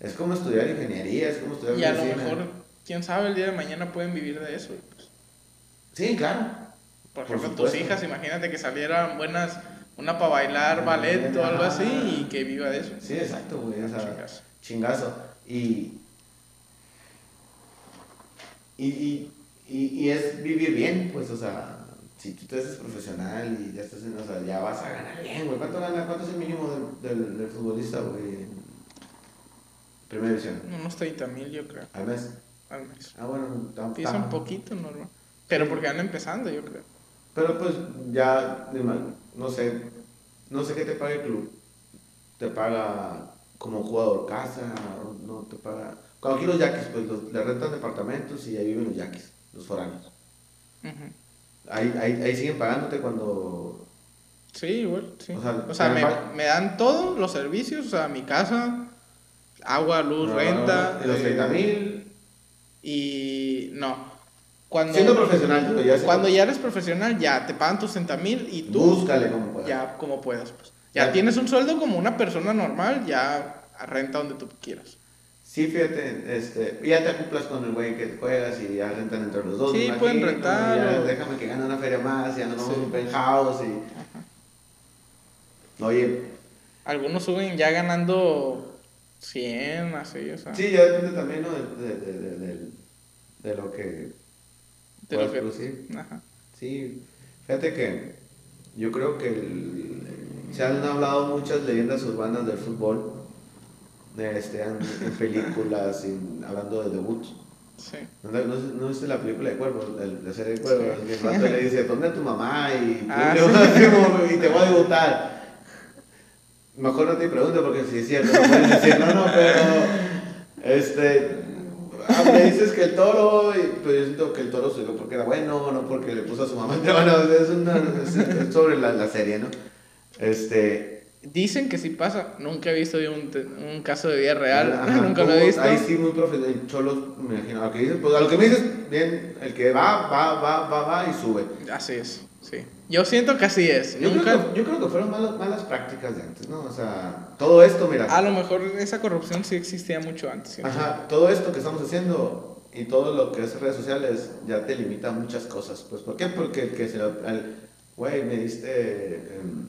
es como estudiar ingeniería, es como estudiar Y a lo medicina. mejor, quién sabe, el día de mañana pueden vivir de eso. pues. Sí, claro. Por Por ejemplo, tus hijas, imagínate que salieran buenas, una para bailar ballet o algo así y que viva de eso. Sí, exacto, güey, o sea, Chingazo. chingazo. Y, y, y, y, es vivir bien, pues, o sea, si tú te haces profesional y ya estás en, o sea, ya vas a ganar bien, güey. ¿Cuánto gana, cuánto es el mínimo del, del, del futbolista, güey? en Primera división. Unos 30 mil, yo creo, Al mes. al mes. Ah, bueno, tam- Sí, es un poquito normal. Pero porque van empezando, yo creo. Pero pues ya, no sé, no sé qué te paga el club. Te paga como jugador casa, no te paga. Cuando aquí los yaquis, pues los, le rentan departamentos y ahí viven los yaquis, los foráneos. Ujú. Ahí, ahí, ahí siguen pagándote cuando. Sí, igual, sí. O O sea, me, dan- me dan todos los servicios, o sea, mi casa, agua, luz, No, renta. Los eh, 30 mil. Y no. Cuando, Siendo profesional, ya cuando ya eres profesional, ya te pagan tus 60 mil y tú Búscale como puedas. ya como puedas. Pues. Ya, Ya. tienes un sueldo como una persona normal, ya renta donde tú quieras. Sí, fíjate, este, ya te acoplas con el güey que juegas y ya rentan entre los dos. Sí, imagino, pueden rentar, ya o- Déjame que gane una feria más, ya nos vamos Sí. a un penthouse y. Oye, Algunos suben ya ganando 100, así, o sea. sí, ya depende también ¿no? de, de, de, de lo que de lo que- producir. Ajá. Sí, fíjate que yo creo que el- se han hablado muchas leyendas urbanas del fútbol, este, en, en películas, hablando de debut. Sí. ¿No, no, no viste la película de Cuervo? La, serie de Cuervo. Sí. el vato le dice, ¿dónde a tu mamá? Y, Ah, le- sí. y te voy a debutar. Mejor no te pregunto porque si es cierto, no puedes decir, no, no, pero. Este. Ah, me dices que el toro, y, pero yo siento que el toro subió porque era bueno, no porque le puso a su mamá. Bueno, es, una, es, sobre la, la serie, ¿no? Este. Dicen que sí pasa. Nunca he visto un, un caso de vida real. Ajá, Nunca lo he visto. Ahí sí, muy profesional. Cholos, me imagino. A lo que dices, pues a lo que me dices, bien, el que va, va, va, va, va y sube. Así es, sí. Yo siento que así es. Yo, Nunca. creo que, yo creo que fueron malas, malas prácticas de antes, ¿no? O sea, todo esto, mira. A lo mejor esa corrupción sí existía mucho antes. siento. Ajá, todo esto que estamos haciendo y todo lo que es redes sociales ya te limita a muchas cosas. Pues, ¿por qué? Porque el que se lo. Güey, me diste. em,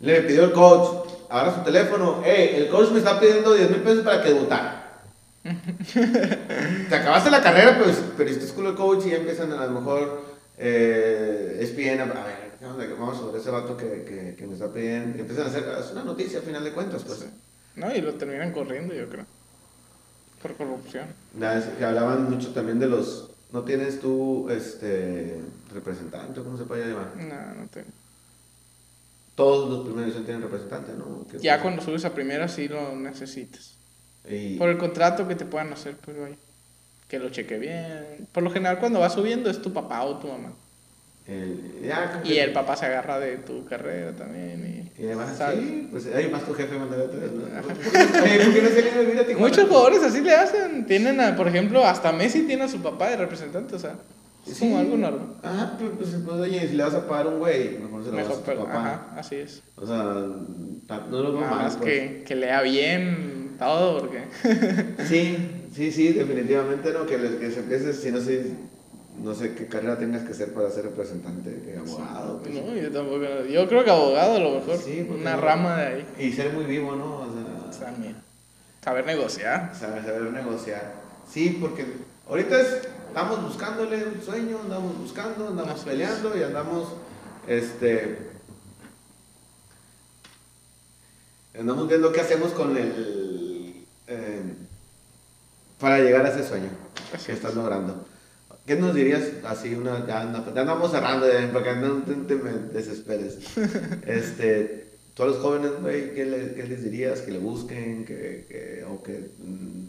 le pidió el coach, agarra su teléfono, hey, el coach me está pidiendo 10 mil pesos para que debutara. Te acabaste la carrera, pues, pero este culo el coach y ya empiezan a lo mejor eh, ESPN, a a ver, vamos sobre ese vato que, que, que me está pidiendo. Y empiezan a hacer, es una noticia al final de cuentas, pues. No, y lo terminan corriendo, yo creo. Por corrupción. Ya, es que hablaban mucho también de los. ¿No tienes tú este representante? ¿Cómo se puede llamar? No, no tengo. Todos los primeros tienen representante, ¿no? Ya cuando subes a primera sí lo necesitas. Y, Por el contrato que te puedan hacer, pues vaya. Que lo cheque bien. Por lo general cuando vas subiendo es tu papá o tu mamá. el- ya, como Y el papá se agarra de tu carrera también. Y además, ¿sabes? sí, pues ahí más tu jefe manda atrás, ¿no? Oye, ¿por qué no se le olvida a Y Tijuana? muchos jugadores así le hacen. Tienen, a, por ejemplo, hasta Messi tiene a su papá de representante. O sea, es Sí. como algo normal. Ajá, pues, pues, oye, si le vas a pagar a un güey, mejor se lo vas Mejor, a tu pero, papá. ajá, así es. O sea, no lo veo Nada más pues. que, que lea bien todo, porque. Sí, sí, sí, definitivamente no, que, se empiece, si no sé, no sé qué carrera tengas que hacer para ser representante, que abogado. pues. No, yo tampoco. Yo creo que abogado a lo mejor. Sí, porque una no- rama de ahí. Y ser muy vivo, ¿no? O sea, También. Saber negociar. saber, saber negociar. Sí, porque Ahorita es, estamos buscándole un sueño, andamos buscando, andamos Así es. peleando y andamos, este, andamos viendo qué hacemos con el, eh, para llegar a ese sueño Así que es. estás logrando. ¿Qué nos dirías así una, ya, anda- ya andamos cerrando, porque no te, te me desesperes. este, tú a los jóvenes, güey, ¿qué, le- qué les dirías? Que le busquen, que, que o que... mm,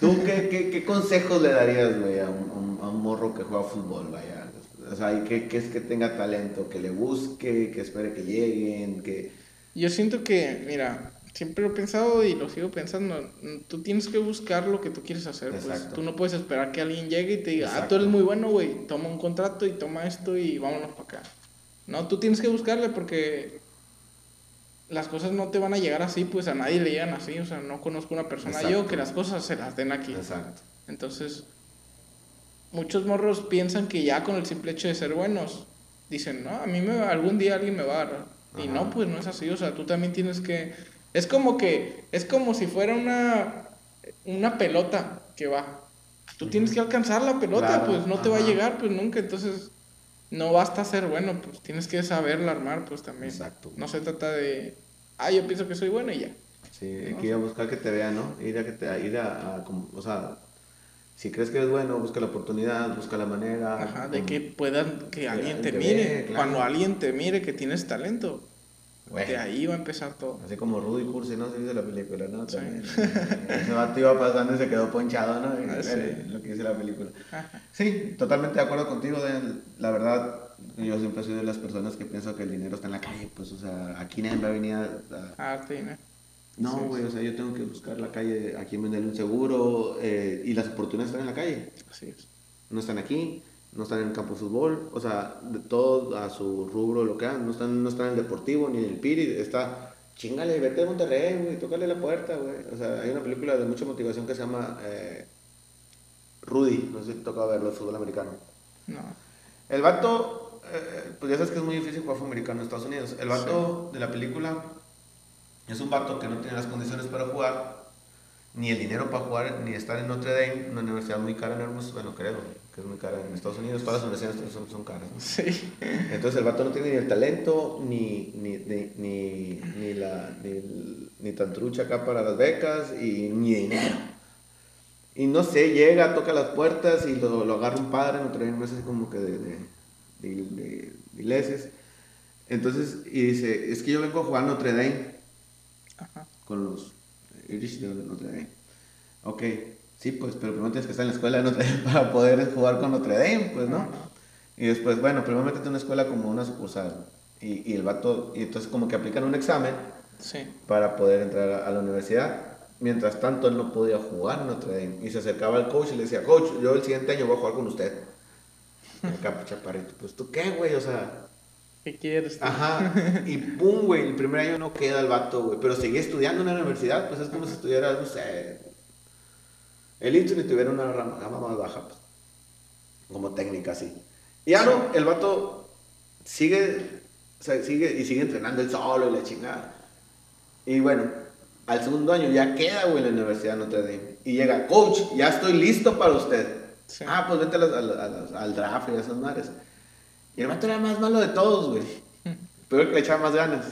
¿Tú qué, qué, qué consejos le darías, güey, a un, a a un morro que juega fútbol, vaya? O sea, y que, que es que tenga talento, que le busque, que espere que lleguen, que... Yo siento que, mira, siempre lo he pensado y lo sigo pensando. Tú tienes que buscar lo que tú quieres hacer. Pues tú no puedes esperar que alguien llegue y te diga, ah, tú eres muy bueno, güey, toma un contrato y toma esto y vámonos para acá. No, tú tienes que buscarle porque las cosas no te van a llegar así, pues a nadie le llegan así. O sea, no conozco una persona yo que las cosas se las den aquí. Exacto. Entonces, muchos morros piensan que ya con el simple hecho de ser buenos, dicen, no, a mí me, algún día alguien me va a agarrar. Y no, pues no es así, o sea, tú también tienes que... Es como que, es como si fuera una, una pelota que va. Tú tienes que alcanzar la pelota, Claro, pues no te va a llegar, pues nunca, entonces no basta ser bueno, pues tienes que saberla armar, pues también. Exacto. No se trata de, ah, yo pienso que soy bueno y ya. Sí, hay que ir a buscar que te vean, ¿no? Ir a que te, ir a, a como- o sea, si crees que eres bueno, busca la oportunidad, busca la manera. Ajá, de que puedan, que alguien te te mire. ve, claro. Cuando alguien te mire que tienes talento, De ahí va a empezar todo. Así como Rudy Cursi, ¿no? Se dice la película, ¿no? Sí. También. Ese vato iba pasando y se quedó ponchado, ¿no? Ah, sí. eh, Lo que dice la película. Ajá. Sí, totalmente de acuerdo contigo, Dan. La verdad, yo siempre soy de las personas que pienso que el dinero está en la calle, pues, o sea, aquí nadie va a venir a... a- Arte, ¿no? No, Sí, güey, o sea, yo tengo que buscar la calle, aquí vender un seguro, eh, y las oportunidades están en la calle. Así es. no están aquí, no están en el campo de fútbol, o sea, de todo a su rubro lo que hagan, no están, no están en el deportivo ni en el piri, está, chingale, vete a Monterrey, güey, tócale la puerta, güey. O sea, hay una película de mucha motivación que se llama eh, Rudy, no sé si te toca verlo, de fútbol americano. No. El vato, eh, pues ya sabes que es muy difícil jugar fútbol americano en Estados Unidos. El vato de la película es un vato que no tiene las condiciones para jugar, ni el dinero para jugar, ni estar en Notre Dame, una universidad muy cara en Hermoso, bueno, creo que es muy cara en Estados Unidos, todas las universidades son, son caras. ¿no? Sí. Entonces el vato no tiene ni el talento, ni, ni, ni, ni, la, ni, tan trucha acá para las becas, y ni dinero. Y no sé, llega, toca las puertas y lo, lo agarra un padre, no trae meses como que de, de, de, de- de iglesias. Entonces, y dice, es que yo vengo a jugar Notre Dame Ajá. con los Irish de Notre Dame. Ok, sí, pues, pero primero tienes que estar en la escuela de Notre Dame para poder jugar con Notre Dame, pues, ¿no? Y después, bueno, primero métete en una escuela como una sucursal. Y, y el vato, y entonces como que aplican un examen Sí. para poder entrar a, a la universidad. Mientras tanto, él no podía jugar en Notre Dame. Y se acercaba al coach y le decía, coach, yo el siguiente año voy a jugar con usted. Y acá, chaparrito, pues, ¿tú qué, güey? O sea, ¿Qué quieres? tú? Ajá, y pum, güey, el primer año no queda el vato, güey, pero seguía estudiando en la universidad, pues es como si estuviera, no sé, el y tuviera una rama, rama más baja, pues, como técnica así. Y ya no, el vato sigue, o sea, sigue y sigue entrenando él solo y la chingada. Y bueno, al segundo año ya queda, güey, en la Universidad de Notre Dame. Y llega, coach, ya estoy listo para usted. Sí. Ah, pues vete a las- a las- a las- al draft y a esas madres. Y el vato era el más malo de todos, güey. Pero el que le echaba más ganas.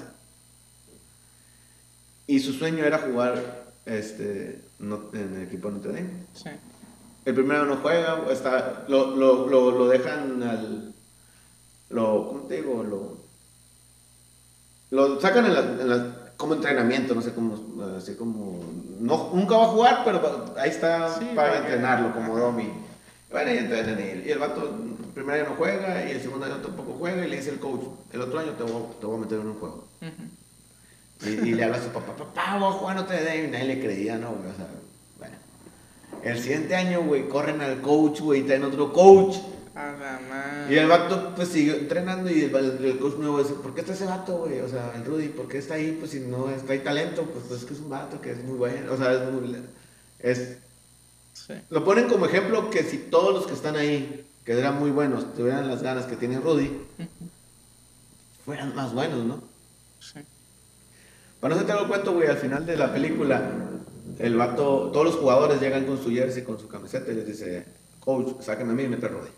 Y su sueño era jugar este, no- en el equipo de Notre Dame. Sí. El primero no juega, está, lo, lo, lo, lo dejan al... Lo, ¿Cómo te digo? Lo, lo sacan en la, en la- como entrenamiento, no sé cómo, así como... No, nunca va a jugar, pero ahí está Sí, para entrenarlo como. Domi. Bueno, y entrenan y el, y el vato el primer año no juega y el segundo año tampoco juega y le dice el coach, el otro año te voy, a- te voy a meter en un juego. Ujú. Y, y le habla a su papá, papá, voy a jugar no te dé. Y nadie le creía, ¿no? güey? O sea, bueno. El siguiente año, güey, corren al coach, güey, y traen otro coach. A la madre. Y el vato, pues, siguió entrenando y el, el coach nuevo dice, ¿por qué está ese vato, güey? O sea, el Rudy, ¿por qué está ahí? Pues, si no está ahí talento, pues, pues es que es un vato que es muy bueno. O sea, es muy... Es, Sí. lo ponen como ejemplo que si todos los que están ahí, que eran muy buenos, tuvieran las ganas que tiene Rudy, fueran más buenos, ¿no? Sí. Para no hacerte el cuento, güey, al final de la película, el vato, todos los jugadores llegan con su jersey, con su camiseta y les dice, coach, sáquenme a mí y mete a Rudy.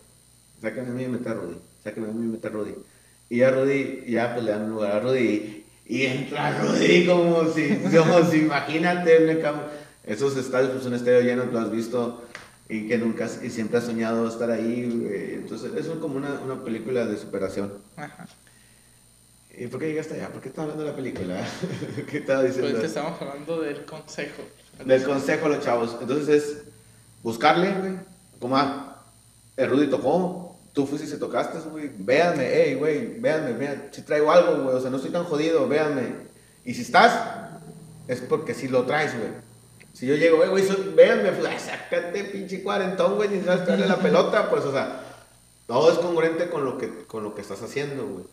Sáquenme a mí y mete a Rudy. Sáquenme a mí y mete a Rudy. Y a Rudy, ya pues le dan lugar a Rudy y, entra Rudy como si, como imagínate, esos estadios, pues un estadio lleno, tú has visto y que nunca, y siempre has soñado estar ahí, entonces es como una, una película de superación. Ajá. ¿Y por qué llegaste allá? ¿Por qué estás hablando de la película? ¿Qué estaba diciendo? Pues que estamos hablando del consejo. Del consejo a los chavos. Entonces es buscarle, güey. Como, ah, el Rudy tocó, tú fuiste y se tocaste, güey. Véanme, hey, güey, véanme, véanme. Si traigo algo, güey. O sea, no estoy tan jodido, véanme. Y si estás, es porque si lo traes, güey. Si yo llego, güey, véanme, pues, sácate, pinche cuarentón, güey, ni sabes traerle la pelota, pues, o sea, todo es congruente con lo que, con lo que estás haciendo, güey.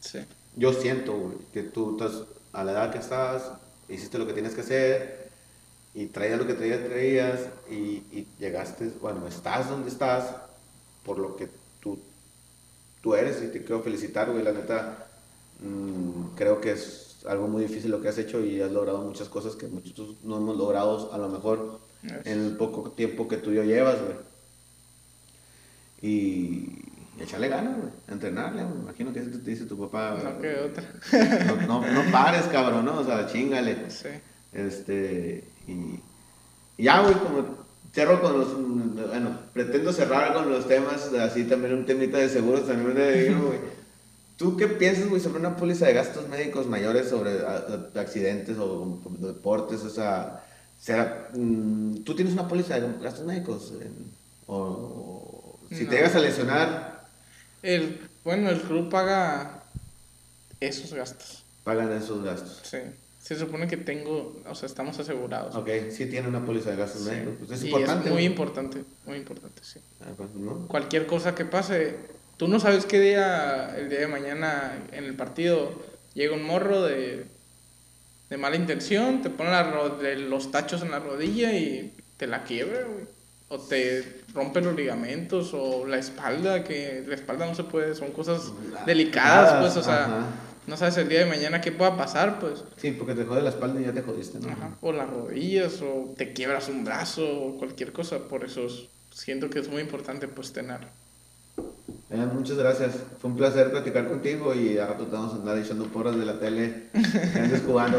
Sí yo siento, güey, que tú estás a la edad que estás, hiciste lo que tienes que hacer y traías lo que traías, traías y, y llegaste, bueno, estás donde estás por lo que tú, tú eres y te quiero felicitar, güey, la neta, mm, creo que es algo muy difícil lo que has hecho y has logrado muchas cosas que muchos no hemos logrado a lo mejor en el poco tiempo que tú y yo llevas, güey. Y, echarle ganas, güey, entrenarle, güey. Imagino que te dice tu papá. No, que otra. No, no, pares, cabrón, ¿no? O sea, chingale. Sí. Este, y, ya, güey, como cierro con los, bueno, pretendo cerrar con los temas, así también un temita de seguros, también me digo, güey. ¿Tú qué piensas, güey, sobre una póliza de gastos médicos mayores, sobre accidentes o deportes? O sea, será, mm, ¿tú tienes una póliza de gastos médicos? o, si te llegas a lesionar, el, bueno, el club paga esos gastos. Pagan esos gastos. Sí. Se supone que tengo, o sea, estamos asegurados. Ok, sí tiene una póliza de gastos sí. Pues es y importante. Es muy importante, muy importante, sí. Ah, pues, Cualquier cosa que pase, tú no sabes qué día, el día de mañana en el partido, llega un morro de, de mala intención, te pone los tachos en la rodilla y te la quiebra, güey o te rompen los ligamentos o la espalda, que la espalda no se puede, son cosas delicadas, pues, o sea, no sabes el día de mañana qué pueda pasar, pues. Sí, porque te jode la espalda y ya te jodiste, ¿no? O las rodillas, o te quiebras un brazo, o cualquier cosa, por eso siento que es muy importante, pues, tenerlo. Eh, muchas gracias. Fue un placer platicar contigo y ahora tú te vamos a andar echando porras de la tele. Andes jugando.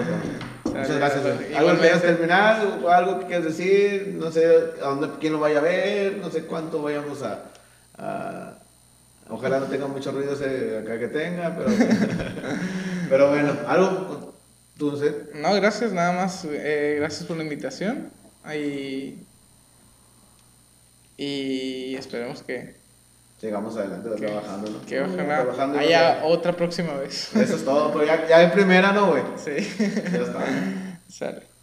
Muchas gracias. ¿Algo que quieras terminar? ¿O algo que quieras decir? No sé a dónde, quién lo vaya a ver. No sé cuánto vayamos a. ojalá no tenga mucho ruido ese acá que tenga, pero. pero bueno, algo. ¿Tú no sé? No, gracias, nada más. Eh, gracias por la invitación. Y. Y esperemos que sigamos adelante trabajando, ¿no? Que ojalá trabajando haya otra próxima vez. Eso es todo, pero ya, ya en primera, ¿no, güey? Sí. Ya está. Sale.